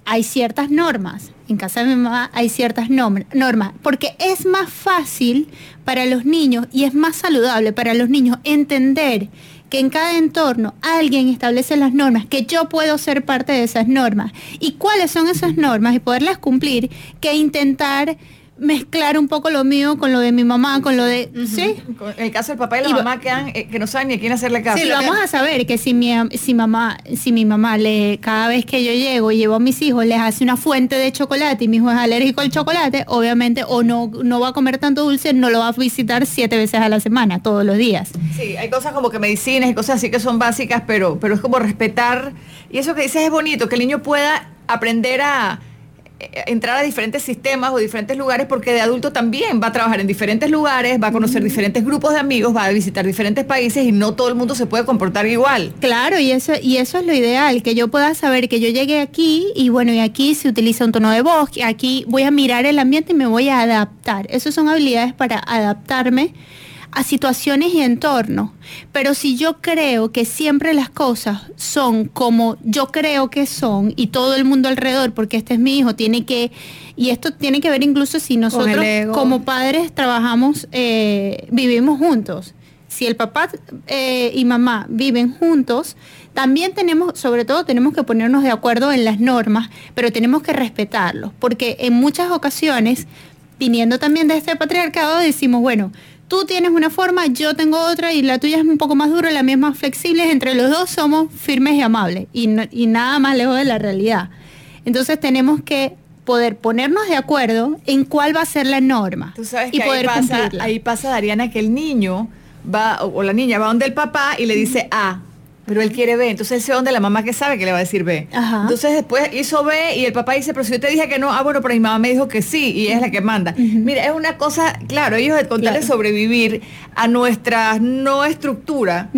hay ciertas normas. En casa de mi mamá hay ciertas normas, porque es más fácil para los niños y es más saludable para los niños entender que en cada entorno alguien establece las normas, que yo puedo ser parte de esas normas y cuáles son esas normas y poderlas cumplir, que intentar mezclar un poco lo mío con lo de mi mamá, con lo de... ¿Sí? En el caso del papá y la mamá eh, que no saben ni a quién hacerle caso. Sí, lo vamos a saber que si mi, si mamá, si mi mamá le, cada vez que yo llego y llevo a mis hijos, les hace una fuente de chocolate y mi hijo es alérgico al chocolate, obviamente o no, no va a comer tanto dulce, no lo va a visitar siete veces a la semana, todos los días. Sí, hay cosas como que medicinas y cosas así que son básicas, pero, pero es como respetar. Y eso que dices es bonito, que el niño pueda aprender a entrar a diferentes sistemas o diferentes lugares porque de adulto también va a trabajar en diferentes lugares, va a conocer diferentes grupos de amigos, va a visitar diferentes países y no todo el mundo se puede comportar igual. Claro, y eso, y eso es lo ideal, que yo pueda saber que yo llegué aquí y bueno, y aquí se utiliza un tono de voz, aquí voy a mirar el ambiente y me voy a adaptar. Esas son habilidades para adaptarme a situaciones y entornos. Pero si yo creo que siempre las cosas son como yo creo que son y todo el mundo alrededor, porque este es mi hijo, tiene que, y esto tiene que ver incluso si nosotros como padres trabajamos, eh, vivimos juntos. si el papá eh, y mamá viven juntos, también tenemos, sobre todo tenemos que ponernos de acuerdo en las normas, pero tenemos que respetarlos, porque en muchas ocasiones, viniendo también de este patriarcado, decimos, bueno, tú tienes una forma, yo tengo otra y la tuya es un poco más dura, la mía es más flexible, entre los dos somos firmes y amables y, y nada más lejos de la realidad. Entonces tenemos que poder ponernos de acuerdo en cuál va a ser la norma y poder ahí pasa, Ahí pasa, Dariana, que el niño va, o la niña va donde el papá y le dice A, pero él quiere B. Entonces él se donde la mamá que sabe que le va a decir B. Entonces después hizo B y el papá dice, pero si yo te dije que no, ah, bueno, pero mi mamá me dijo que sí y es la que manda. Mira, es una cosa, claro, ellos de sobrevivir a nuestra no estructura,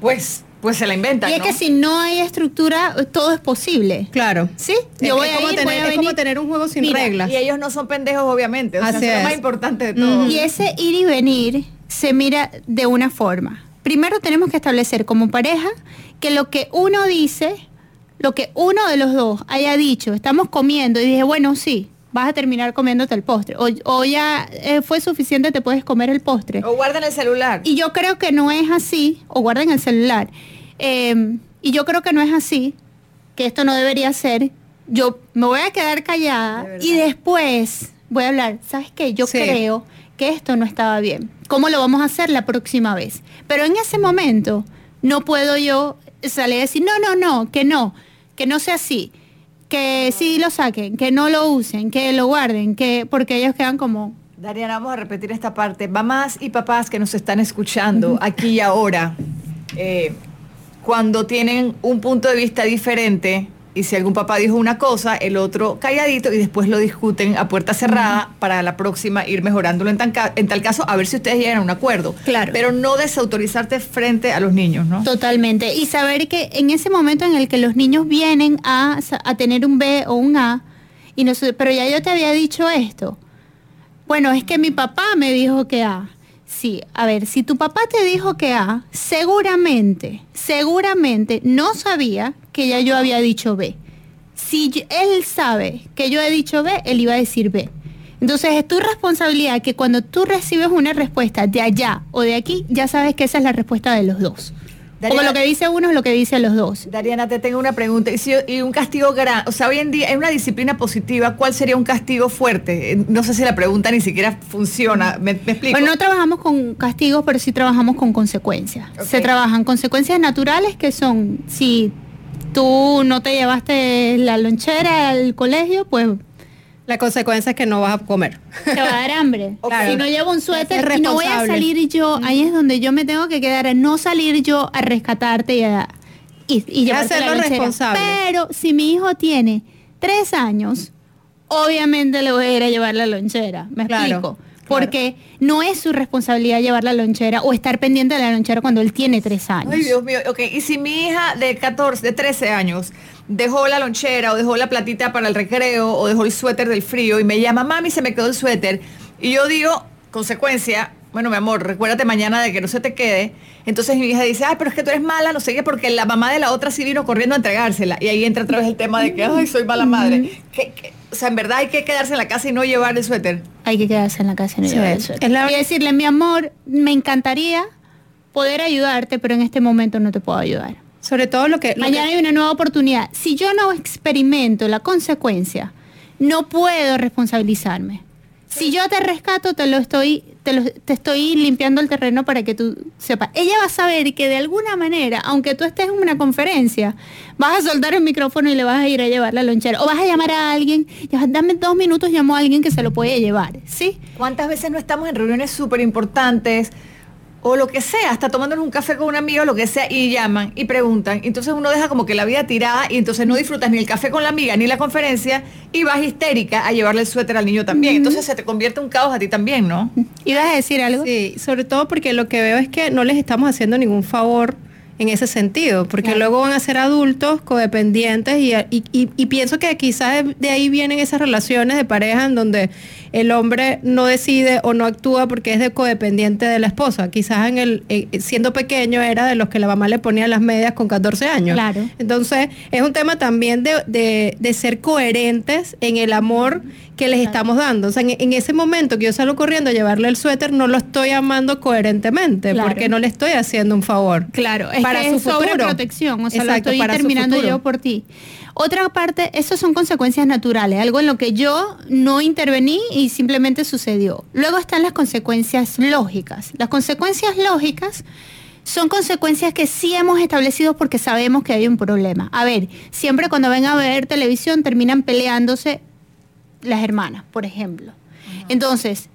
pues pues se la inventan. Y es que si no hay estructura, todo es posible. Claro. ¿Sí? Yo voy a ir, tener, Es como tener un juego sin reglas. Y ellos no son pendejos, obviamente. O sea, es lo más importante de todo. Y ese ir y venir se mira de una forma primero tenemos que establecer como pareja que lo que uno dice, lo que uno de los dos haya dicho, estamos comiendo y dije, bueno, sí, vas a terminar comiéndote el postre. O, ya eh, fue suficiente, te puedes comer el postre. O guarda en el celular. Y yo creo que no es así, o guarda en el celular. Em, y yo creo que no es así, que esto no debería ser. Yo me voy a quedar callada y después voy a hablar. ¿Sabes qué? Yo creo que esto no estaba bien. ¿Cómo lo vamos a hacer la próxima vez? Pero en ese momento no puedo yo salir a decir, no, no, no, que no, que no sea así, que sí lo saquen, que no lo usen, que lo guarden, que porque ellos quedan como... Dariana, vamos a repetir esta parte. Mamás y papás que nos están escuchando aquí y ahora, eh, cuando tienen un punto de vista diferente, y si algún papá dijo una cosa, el otro calladito y después lo discuten a puerta cerrada para la próxima ir mejorándolo en, en, tal caso a ver si ustedes llegan a un acuerdo. Claro. Pero no desautorizarte frente a los niños, ¿no? Totalmente. Y saber que en ese momento en el que los niños vienen a, a tener un B o un A, y no, pero ya yo te había dicho esto. Bueno, es que mi papá me dijo que A. Sí, a ver, si tu papá te dijo que A, seguramente, seguramente no sabía que ya yo había dicho B. Si él sabe que yo he dicho B, él iba a decir B. Entonces es tu responsabilidad que cuando tú recibes una respuesta de allá o de aquí, ya sabes que esa es la respuesta de los dos. Como lo que dice uno es lo que dice los dos. Dariana, te tengo una pregunta. Y, un castigo grande, o sea, hoy en día, en una disciplina positiva, ¿cuál sería un castigo fuerte? Eh, no sé si la pregunta ni siquiera funciona. ¿Me, explico? Bueno, no trabajamos con castigos, pero sí trabajamos con consecuencias. Se trabajan consecuencias naturales que son, si tú no te llevaste la lonchera al colegio, pues la consecuencia es que no vas a comer. Te va a dar hambre. Si no llevo un suéter y no voy a salir yo, ahí es donde yo me tengo que quedar, no salir yo a rescatarte y a y, y hacerlo responsable. Pero si mi hijo tiene tres años, obviamente le voy a ir a llevar la lonchera. ¿Me explico? Porque no es su responsabilidad llevar la lonchera o estar pendiente de la lonchera cuando él tiene tres años. Ay, Dios mío, ok, y si mi hija de 14, de 13 años dejó la lonchera o dejó la platita para el recreo o dejó el suéter del frío y me llama, mami, se me quedó el suéter, y yo digo, consecuencia, bueno, mi amor, recuérdate mañana de que no se te quede. Entonces mi hija dice, ay, pero es que tú eres mala, no sé qué, porque la mamá de la otra sí vino corriendo a entregársela. Y ahí entra otra vez el tema de que, ay, soy mala madre. O sea, en verdad hay que quedarse en la casa y no llevar el suéter. Hay que quedarse en la casa y no llevar el suéter. Y decirle, mi amor, me encantaría poder ayudarte, pero en este momento no te puedo ayudar. Sobre todo lo que... Mañana hay una nueva oportunidad. Si yo no experimento la consecuencia, no puedo responsabilizarme. Si yo te rescato, te lo estoy, te, te, estoy limpiando el terreno para que tú sepas. Ella va a saber que de alguna manera, aunque tú estés en una conferencia, vas a soltar el micrófono y le vas a ir a llevar la lonchera. O vas a llamar a alguien, dame dos minutos, llamo a alguien que se lo puede llevar. ¿Sí? ¿Cuántas veces no estamos en reuniones súper importantes? O lo que sea, hasta tomándonos un café con un amigo, lo que sea, y llaman y preguntan. Entonces uno deja como que la vida tirada y entonces no disfrutas ni el café con la amiga ni la conferencia y vas histérica a llevarle el suéter al niño también. Entonces se te convierte un caos a ti también, ¿no? ¿Ibas a decir algo? Sí, sobre todo porque lo que veo es que no les estamos haciendo ningún favor en ese sentido, porque luego van a ser adultos codependientes y, y, pienso que quizás de, ahí vienen esas relaciones de pareja en donde el hombre no decide o no actúa porque es de codependiente de la esposa. Quizás en el eh, siendo pequeño era de los que la mamá le ponía las medias con 14 años. Claro. Entonces, es un tema también de, de, ser coherentes en el amor que les estamos dando. O sea, en, ese momento que yo salgo corriendo a llevarle el suéter, no lo estoy amando coherentemente, porque no le estoy haciendo un favor. Claro, es para su protección, o sea, lo estoy terminando yo por ti. Otra parte, eso son consecuencias naturales, algo en lo que yo no intervení y simplemente sucedió. Luego están las consecuencias lógicas. Las consecuencias lógicas son consecuencias que sí hemos establecido porque sabemos que hay un problema. A ver, siempre cuando ven a ver televisión terminan peleándose las hermanas, por ejemplo. Entonces,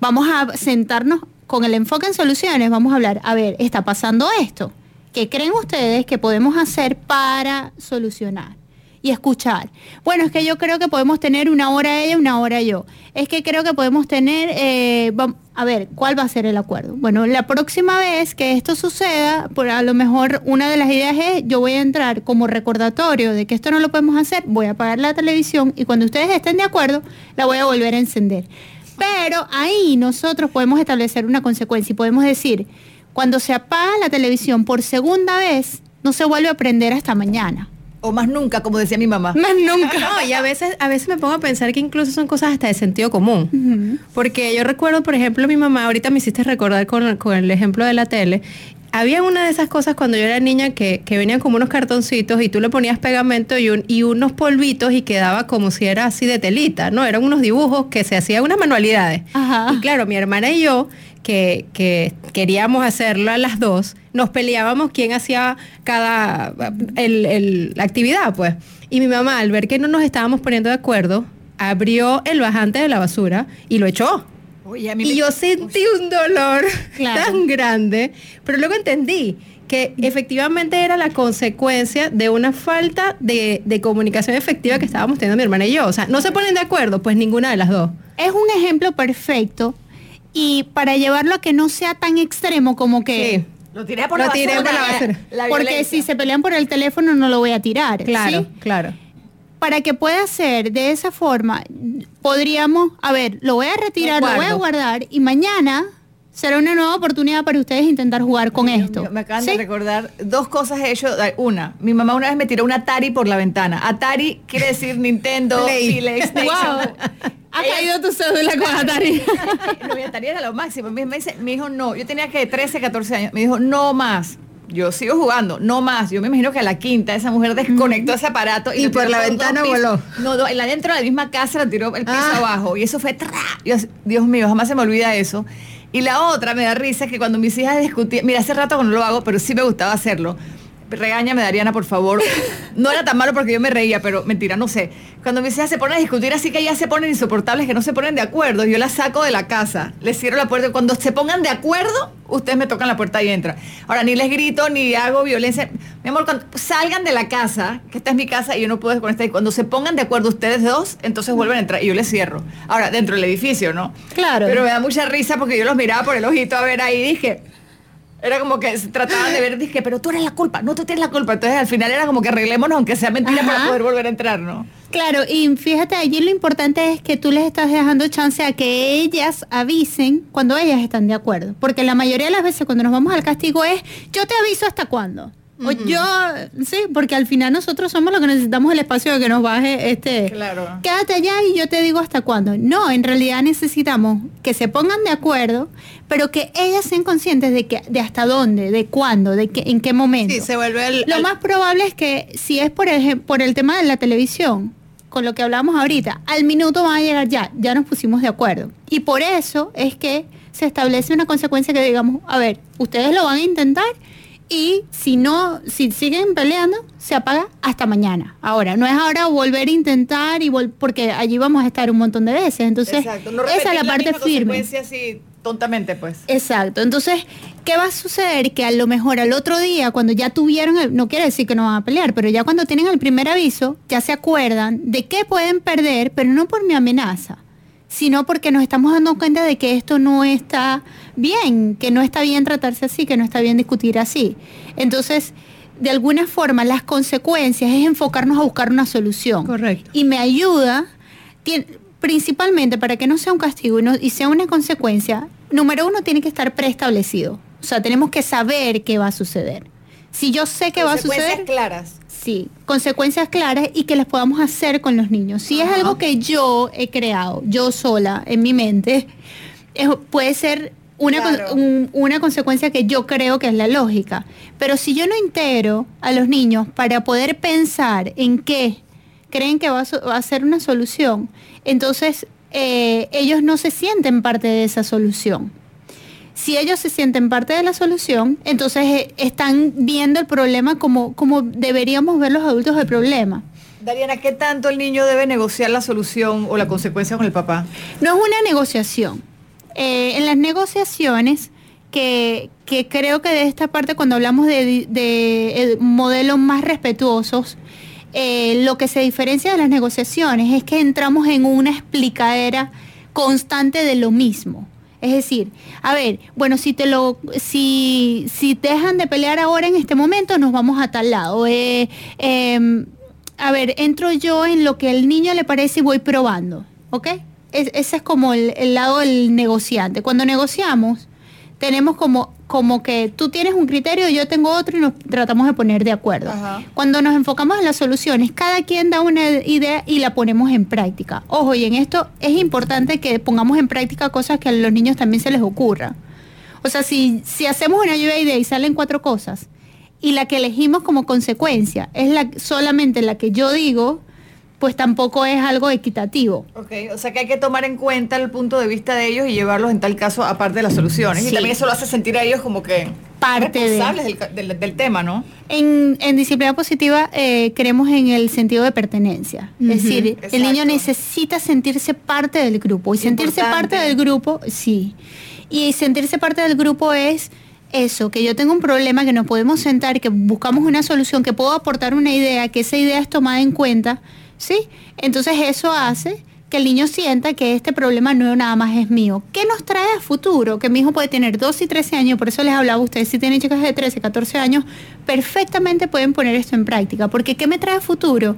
vamos a sentarnos con el enfoque en soluciones, vamos a hablar, a ver, está pasando esto. ¿Qué creen ustedes que podemos hacer para solucionar? Y escuchar. Bueno, es que yo creo que podemos tener una hora ella, una hora yo. Es que creo que podemos tener, eh, a ver, ¿cuál va a ser el acuerdo? Bueno, la próxima vez que esto suceda, por a lo mejor una de las ideas es, yo voy a entrar como recordatorio de que esto no lo podemos hacer, voy a apagar la televisión y cuando ustedes estén de acuerdo, la voy a volver a encender. Pero ahí nosotros podemos establecer una consecuencia y podemos decir, cuando se apaga la televisión por segunda vez, no se vuelve a prender hasta mañana. O más nunca, como decía mi mamá. Más nunca. No, y a veces, a veces me pongo a pensar que incluso son cosas hasta de sentido común. Porque yo recuerdo, por ejemplo, mi mamá, ahorita me hiciste recordar con, con el ejemplo de la tele, había una de esas cosas cuando yo era niña que, que, venían como unos cartoncitos y tú le ponías pegamento y, un, y unos polvitos y quedaba como si era así de telita, ¿no? Eran unos dibujos que se hacían unas manualidades. Y claro, mi hermana y yo, que, que queríamos hacerlo a las dos, nos peleábamos quién hacía cada el, la actividad, pues. Y mi mamá, al ver que no nos estábamos poniendo de acuerdo, abrió el bajante de la basura y lo echó. Y yo sentí un dolor tan grande, pero luego entendí que efectivamente era la consecuencia de una falta de, de, comunicación efectiva que estábamos teniendo mi hermana y yo. O sea, no se ponen de acuerdo, pues ninguna de las dos. Es un ejemplo perfecto y para llevarlo a que no sea tan extremo como que... Lo tiré por, la, basura, porque si se pelean por el teléfono no lo voy a tirar. Claro, claro. Para que pueda ser de esa forma, podríamos, a ver, lo voy a retirar, lo voy a guardar y mañana será una nueva oportunidad para ustedes intentar jugar con esto. me acaban de recordar dos cosas he hecho. Una, mi mamá una vez me tiró un Atari por la ventana. Atari quiere decir Nintendo y wow. Ha caído tu cédula con Atari. no, mi Atari era lo máximo. Me, dice, me dijo, no, yo tenía que 13, 14 años. Me dijo, no más. Yo sigo jugando, no más. Yo me imagino que a la quinta esa mujer desconectó ese aparato y, por la ventana voló. No, no, la dentro de la misma casa la tiró el piso ah. abajo y eso fue Dios mío, jamás se me olvida eso. Y la otra me da risa que cuando mis hijas discutían, mira, hace rato que no lo hago, pero sí me gustaba hacerlo regáñame, Dariana, por favor. No era tan malo porque yo me reía, pero mentira, no sé. Cuando mis hijas se ponen a discutir así que ya se ponen insoportables, que no se ponen de acuerdo, yo las saco de la casa, les cierro la puerta. Cuando se pongan de acuerdo, ustedes me tocan la puerta y entran. Ahora, ni les grito, ni hago violencia. Mi amor, cuando salgan de la casa, que esta es mi casa y yo no puedo desconectar, y cuando se pongan de acuerdo ustedes dos, entonces vuelven a entrar y yo les cierro. Ahora, dentro del edificio, ¿no? Claro. Pero me da mucha risa porque yo los miraba por el ojito a ver ahí y dije, era como que se trataban de ver, dije, pero tú eres la culpa, no tú tienes la culpa. Entonces al final era como que arreglémonos, aunque sea mentira, para poder volver a entrar, ¿no? Claro, y fíjate, allí lo importante es que tú les estás dejando chance a que ellas avisen cuando ellas están de acuerdo. Porque la mayoría de las veces cuando nos vamos al castigo es, yo te aviso hasta cuándo. O yo, sí, porque al final nosotros somos los que necesitamos el espacio de que nos baje este. Claro. Quédate allá y yo te digo hasta cuándo. No, en realidad necesitamos que se pongan de acuerdo, pero que ellas sean conscientes de que de hasta dónde, de cuándo, de que, en qué momento. Sí, se vuelve el, Lo más probable es que si es por el, por el tema de la televisión, con lo que hablamos ahorita, al minuto van a llegar ya, ya nos pusimos de acuerdo. Y por eso es que se establece una consecuencia que digamos, a ver, ustedes lo van a intentar y si no, si siguen peleando, se apaga hasta mañana. Ahora, no es ahora volver a intentar y porque allí vamos a estar un montón de veces. Entonces, esa es la parte firme. Así, tontamente, pues. Exacto. Entonces, ¿qué va a suceder? Que a lo mejor al otro día, cuando ya tuvieron, el, no quiere decir que no van a pelear, pero ya cuando tienen el primer aviso, ya se acuerdan de qué pueden perder, pero no por mi amenaza sino porque nos estamos dando cuenta de que esto no está bien, que no está bien tratarse así, que no está bien discutir así. Entonces, de alguna forma, las consecuencias es enfocarnos a buscar una solución. Correcto. Y me ayuda, principalmente para que no sea un castigo y, sea una consecuencia, número uno tiene que estar preestablecido. O sea, tenemos que saber qué va a suceder. Si yo sé que va a suceder... claras. Sí, consecuencias claras y que las podamos hacer con los niños. Si es algo que yo he creado, yo sola, en mi mente, puede ser una, una consecuencia que yo creo que es la lógica. Pero si yo no integro a los niños para poder pensar en qué creen que va a, ser una solución, entonces eh, ellos no se sienten parte de esa solución. Si ellos se sienten parte de la solución, entonces eh, están viendo el problema como, como deberíamos ver los adultos el problema. Dariana, ¿qué tanto el niño debe negociar la solución o la consecuencia con el papá? No es una negociación. Eh, en las negociaciones, que, creo que de esta parte cuando hablamos de, de, modelos más respetuosos, eh, lo que se diferencia de las negociaciones es que entramos en una explicadera constante de lo mismo. Es decir, a ver, bueno, si te lo, si, si dejan de pelear ahora en este momento, nos vamos a tal lado. Eh, em, a ver, entro yo en lo que al niño le parece y voy probando, ¿ok? ese es como el, lado del negociante. Cuando negociamos, tenemos como, como que tú tienes un criterio, yo tengo otro y nos tratamos de poner de acuerdo. Cuando nos enfocamos en las soluciones, cada quien da una idea y la ponemos en práctica. Ojo, y en esto es importante que pongamos en práctica cosas que a los niños también se les ocurra. O sea, si, si hacemos una lluvia de ideas y salen cuatro cosas, y la que elegimos como consecuencia es la, solamente la que yo digo, pues tampoco es algo equitativo. Ok, o sea que hay que tomar en cuenta el punto de vista de ellos y llevarlos en tal caso aparte de las soluciones. Y también eso lo hace sentir a ellos como que parte responsables del, tema, ¿no? En, disciplina positiva eh, creemos en el sentido de pertenencia. Es decir, el niño necesita sentirse parte del grupo. Y sentirse parte del grupo, sí. Y sentirse parte del grupo es eso, que yo tengo un problema, que nos podemos sentar, que buscamos una solución, que puedo aportar una idea, que esa idea es tomada en cuenta ¿sí? Entonces eso hace que el niño sienta que este problema no nada más es mío. ¿Qué nos trae a futuro? Que mi hijo puede tener 12 y 13 años, por eso les hablaba a ustedes, si tienen chicas de 13, 14 años, perfectamente pueden poner esto en práctica. Porque ¿qué me trae a futuro?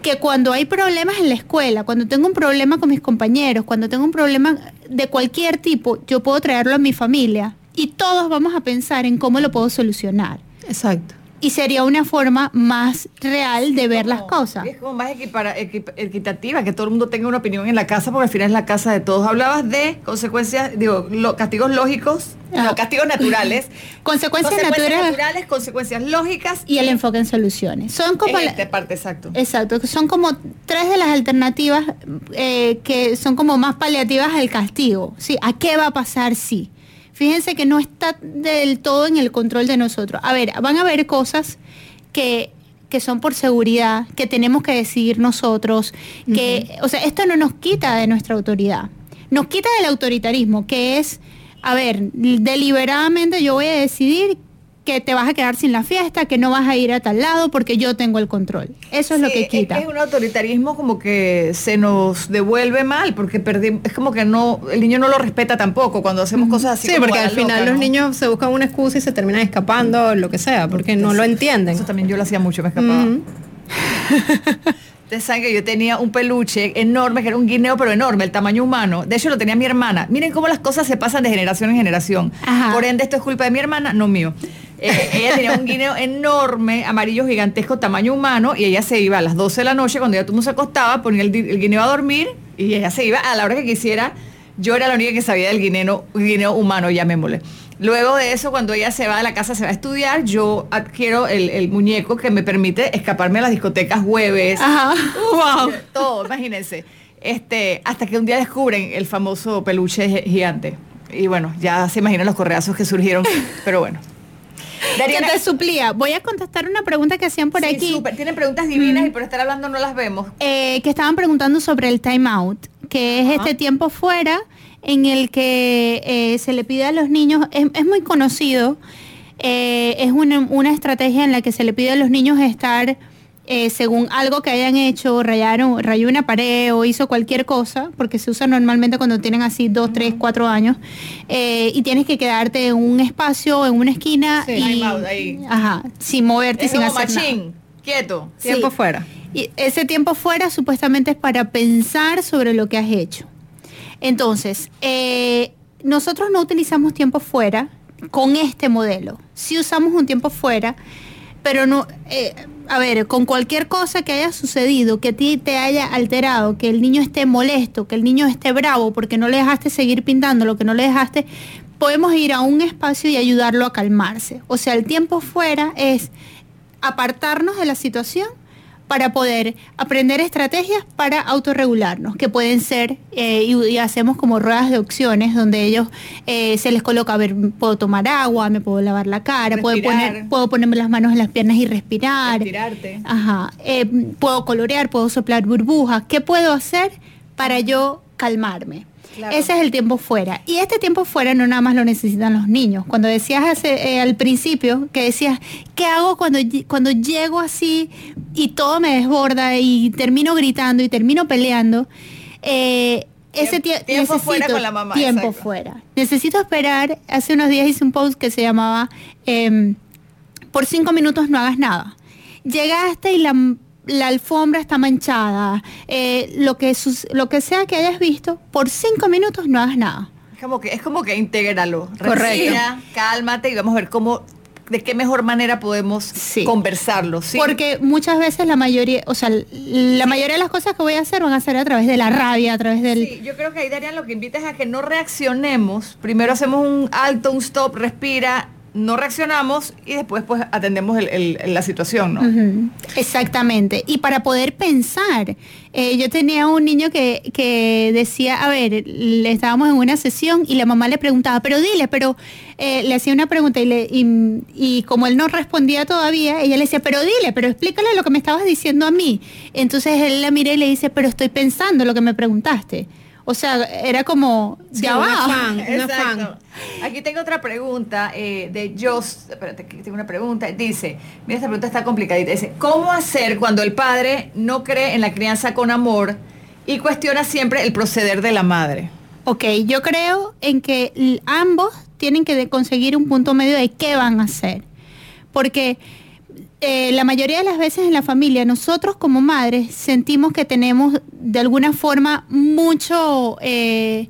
Que cuando hay problemas en la escuela, cuando tengo un problema con mis compañeros, cuando tengo un problema de cualquier tipo, yo puedo traerlo a mi familia y todos vamos a pensar en cómo lo puedo solucionar. Exacto y sería una forma más real de ver las cosas. Es como más equitativa, que todo el mundo tenga una opinión en la casa, porque al final es la casa de todos. Hablabas de consecuencias, digo, castigos lógicos, no, castigos naturales. consecuencias, naturales, consecuencias lógicas. Y el enfoque en soluciones. Son como... En esta parte, exacto. Exacto, son como tres de las alternativas eh, que son como más paliativas al castigo. ¿sí? ¿A qué va a pasar si? Fíjense que no está del todo en el control de nosotros. A ver, van a haber cosas que que son por seguridad, que tenemos que decidir nosotros, que, o sea, esto no nos quita de nuestra autoridad, nos quita del autoritarismo, que es, a ver, deliberadamente yo voy a decidir que te vas a quedar sin la fiesta, que no vas a ir a tal lado porque yo tengo el control. Eso es lo que quita. Es, un autoritarismo como que se nos devuelve mal, porque perdimos, es como que no, el niño no lo respeta tampoco cuando hacemos cosas así. Sí, porque al final los niños se buscan una excusa y se terminan escapando, lo que sea, porque no lo entienden. Eso también yo lo hacía mucho, me escapaba. Ustedes saben que yo tenía un peluche enorme, que era un guineo, pero enorme, el tamaño humano. De hecho, lo tenía mi hermana. Miren cómo las cosas se pasan de generación en generación. Por ende, esto es culpa de mi hermana, no mío. Eh, ella tenía un guineo enorme, amarillo gigantesco, tamaño humano, y ella se iba a las 12 de la noche, cuando ya todo el mundo se acostaba, ponía el, guineo a dormir, y ella se iba a la hora que quisiera. Yo era la única que sabía del guineo, guineo humano, llamémosle. Luego de eso, cuando ella se va a la casa, se va a estudiar, yo adquiero el, muñeco que me permite escaparme a las discotecas jueves. Ajá. Wow. Todo, imagínense. Este, hasta que un día descubren el famoso peluche gigante. Y bueno, ya se imaginan los correazos que surgieron, pero bueno. ¿Qué te suplía? Voy a contestar una pregunta que hacían por aquí. Tienen preguntas divinas y por estar hablando no las vemos. Eh, que estaban preguntando sobre el time out, que es este tiempo fuera en el que eh, se le pide a los niños, es, muy conocido, eh, es una, una estrategia en la que se le pide a los niños estar eh, según algo que hayan hecho, rayaron, rayó una pared o hizo cualquier cosa, porque se usa normalmente cuando tienen así dos, tres, cuatro años, eh, y tienes que quedarte en un espacio, en una esquina, y, Ajá, sin moverte, sin hacer machín, quieto, tiempo fuera. Y ese tiempo fuera supuestamente es para pensar sobre lo que has hecho. Entonces, eh, nosotros no utilizamos tiempo fuera con este modelo. Si usamos un tiempo fuera, pero no, eh, a ver, con cualquier cosa que haya sucedido, que a ti te haya alterado, que el niño esté molesto, que el niño esté bravo porque no le dejaste seguir pintando, lo que no le dejaste, podemos ir a un espacio y ayudarlo a calmarse. O sea, el tiempo fuera es apartarnos de la situación para poder aprender estrategias para autorregularnos, que pueden ser, eh, y, hacemos como ruedas de opciones, donde ellos eh, se les coloca, a ver, puedo tomar agua, me puedo lavar la cara, puedo, poner, puedo ponerme las manos en las piernas y respirar. Respirarte. Ajá. Eh, puedo colorear, puedo soplar burbujas. ¿Qué puedo hacer para yo calmarme? Ese es el tiempo fuera. Y este tiempo fuera no nada más lo necesitan los niños. Cuando decías eh, al principio, que decías, ¿qué hago cuando, cuando llego así y todo me desborda y termino gritando y termino peleando? Eh, ese tiempo fuera con la mamá. Tiempo fuera. Necesito esperar. Hace unos días hice un post que se llamaba em, Por cinco minutos no hagas nada. Llegaste y la la alfombra está manchada, eh, lo, que lo que sea que hayas visto, por cinco minutos no hagas nada. Es como que, es como que intégralo. Correcto. cálmate y vamos a ver cómo de qué mejor manera podemos conversarlo. Porque muchas veces la mayoría, o sea, la mayoría de las cosas que voy a hacer van a ser a través de la rabia, a través del... Sí, yo creo que ahí Darían lo que invita es a que no reaccionemos. Primero hacemos un alto, un stop, respira, no reaccionamos y después pues atendemos la situación, ¿no? Exactamente. Y para poder pensar, eh, yo tenía un niño que, decía, a ver, le estábamos en una sesión y la mamá le preguntaba, pero dile, pero eh, le hacía una pregunta y, le, y, como él no respondía todavía, ella le decía, pero dile, pero explícale lo que me estabas diciendo a mí. Entonces él la mira y le dice, pero estoy pensando lo que me preguntaste. O sea, era como, ya va. Exacto. Aquí tengo otra pregunta eh, de Joss. Espérate, aquí tengo una pregunta. Dice, mira, esta pregunta está complicadita. Dice, ¿cómo hacer cuando el padre no cree en la crianza con amor y cuestiona siempre el proceder de la madre? Ok, yo creo en que ambos tienen que conseguir un punto medio de qué van a hacer. Porque eh, la mayoría de las veces en la familia, nosotros como madres sentimos que tenemos de alguna forma mucho, eh,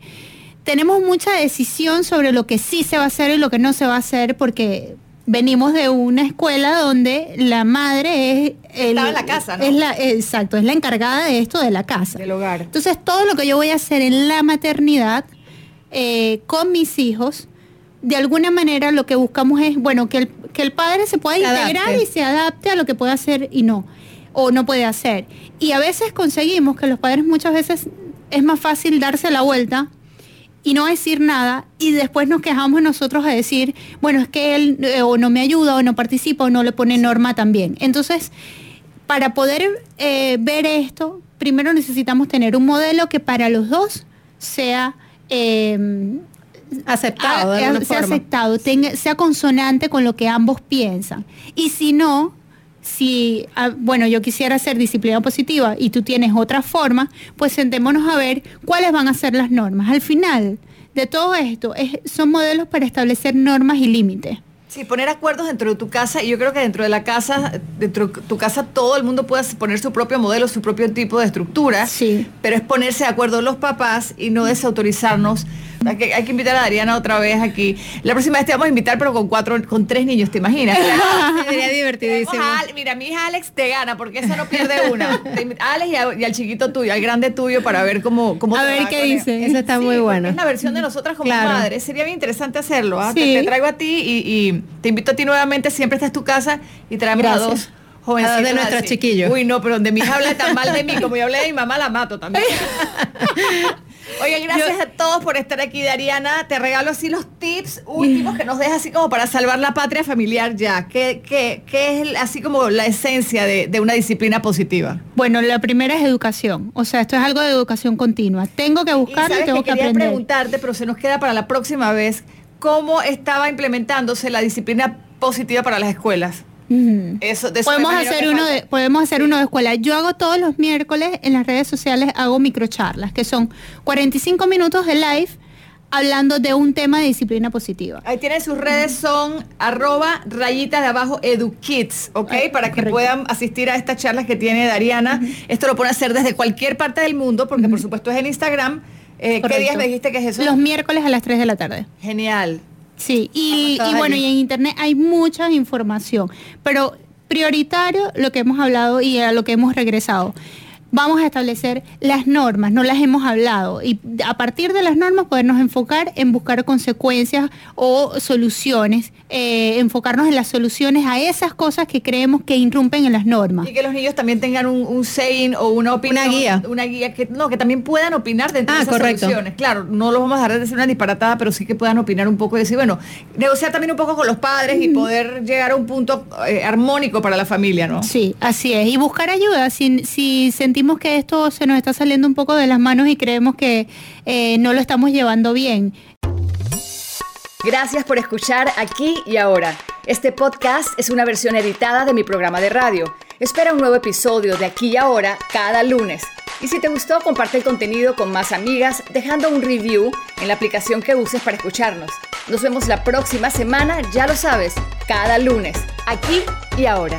tenemos mucha decisión sobre lo que sí se va a hacer y lo que no se va a hacer, porque venimos de una escuela donde la madre es en la casa, ¿no? Es la, exacto, es la encargada de esto de la casa. Del hogar. Entonces todo lo que yo voy a hacer en la maternidad eh, con mis hijos de alguna manera lo que buscamos es, bueno, que el, que el padre se pueda integrar y se adapte a lo que puede hacer y no, o no puede hacer. Y a veces conseguimos que los padres muchas veces es más fácil darse la vuelta y no decir nada y después nos quejamos nosotros a decir, bueno, es que él eh, o no me ayuda o no participa o no le pone norma también. Entonces, para poder eh, ver esto, primero necesitamos tener un modelo que para los dos sea eh, aceptado, de ah, sea aceptado, tenga, sea consonante con lo que ambos piensan. Y si no, si, ah, bueno, yo quisiera hacer disciplina positiva y tú tienes otra forma, pues sentémonos a ver cuáles van a ser las normas. Al final de todo esto, son modelos para establecer normas y límites. Sí, poner acuerdos dentro de tu casa y yo creo que dentro de la casa, dentro de tu casa todo el mundo puede poner su propio modelo, su propio tipo de estructura, sí. pero es ponerse de acuerdo los papás y no desautorizarnos hay que, invitar a Adriana otra vez aquí. La próxima vez te vamos a invitar, pero con cuatro, con tres niños, ¿te imaginas? Sería divertidísimo. mira, mi hija Alex te gana, porque esa no pierde una. Alex y, al chiquito tuyo, al grande tuyo, para ver cómo, cómo A ver qué dice. Esa está muy buena. Es la versión de nosotras como madres. Sería bien interesante hacerlo. ¿ah? Te, traigo a ti y, te invito a ti nuevamente. Siempre estás tu casa y traemos a dos jovencitos. de nuestros chiquillos. Uy, no, pero donde mi hija habla tan mal de mí, como yo hablé de mi mamá, la mato también. Oye, gracias a todos por estar aquí, Dariana. Te regalo así los tips últimos que nos dejas así como para salvar la patria familiar ya. ¿Qué, qué, qué es así como la esencia de, una disciplina positiva? Bueno, la primera es educación. O sea, esto es algo de educación continua. Tengo que buscarlo y, tengo que, quería preguntarte, pero se nos queda para la próxima vez, ¿cómo estaba implementándose la disciplina positiva para las escuelas? Eso, podemos hacer uno de, podemos hacer uno de escuela. Yo hago todos los miércoles en las redes sociales hago microcharlas, que son 45 minutos de live hablando de un tema de disciplina positiva. Ahí tienen sus redes, son arroba rayitas de abajo edukids, ¿ok? Para que puedan asistir a estas charlas que tiene Dariana. Esto lo pueden hacer desde cualquier parte del mundo, porque por supuesto es en Instagram. Eh, ¿Qué días me dijiste que es eso? Los miércoles a las 3 de la tarde. Genial. Sí, y, y bueno, y en internet hay mucha información, pero prioritario lo que hemos hablado y a lo que hemos regresado vamos a establecer las normas, no las hemos hablado, y a partir de las normas podernos enfocar en buscar consecuencias o soluciones, eh, enfocarnos en las soluciones a esas cosas que creemos que irrumpen en las normas. Y que los niños también tengan un, saying o una opinión. Una guía. Una guía que, no, que también puedan opinar dentro de ah, esas soluciones. Claro, no los vamos a dejar de ser una disparatada, pero sí que puedan opinar un poco y decir, bueno, negociar también un poco con los padres y poder llegar a un punto eh, armónico para la familia, ¿no? Sí, así es. Y buscar ayuda si, si sentimos que esto se nos está saliendo un poco de las manos y creemos que eh, no lo estamos llevando bien. Gracias por escuchar aquí y ahora. Este podcast es una versión editada de mi programa de radio. Espera un nuevo episodio de aquí y ahora cada lunes. Y si te gustó, comparte el contenido con más amigas dejando un review en la aplicación que uses para escucharnos. Nos vemos la próxima semana, ya lo sabes, cada lunes, aquí y ahora.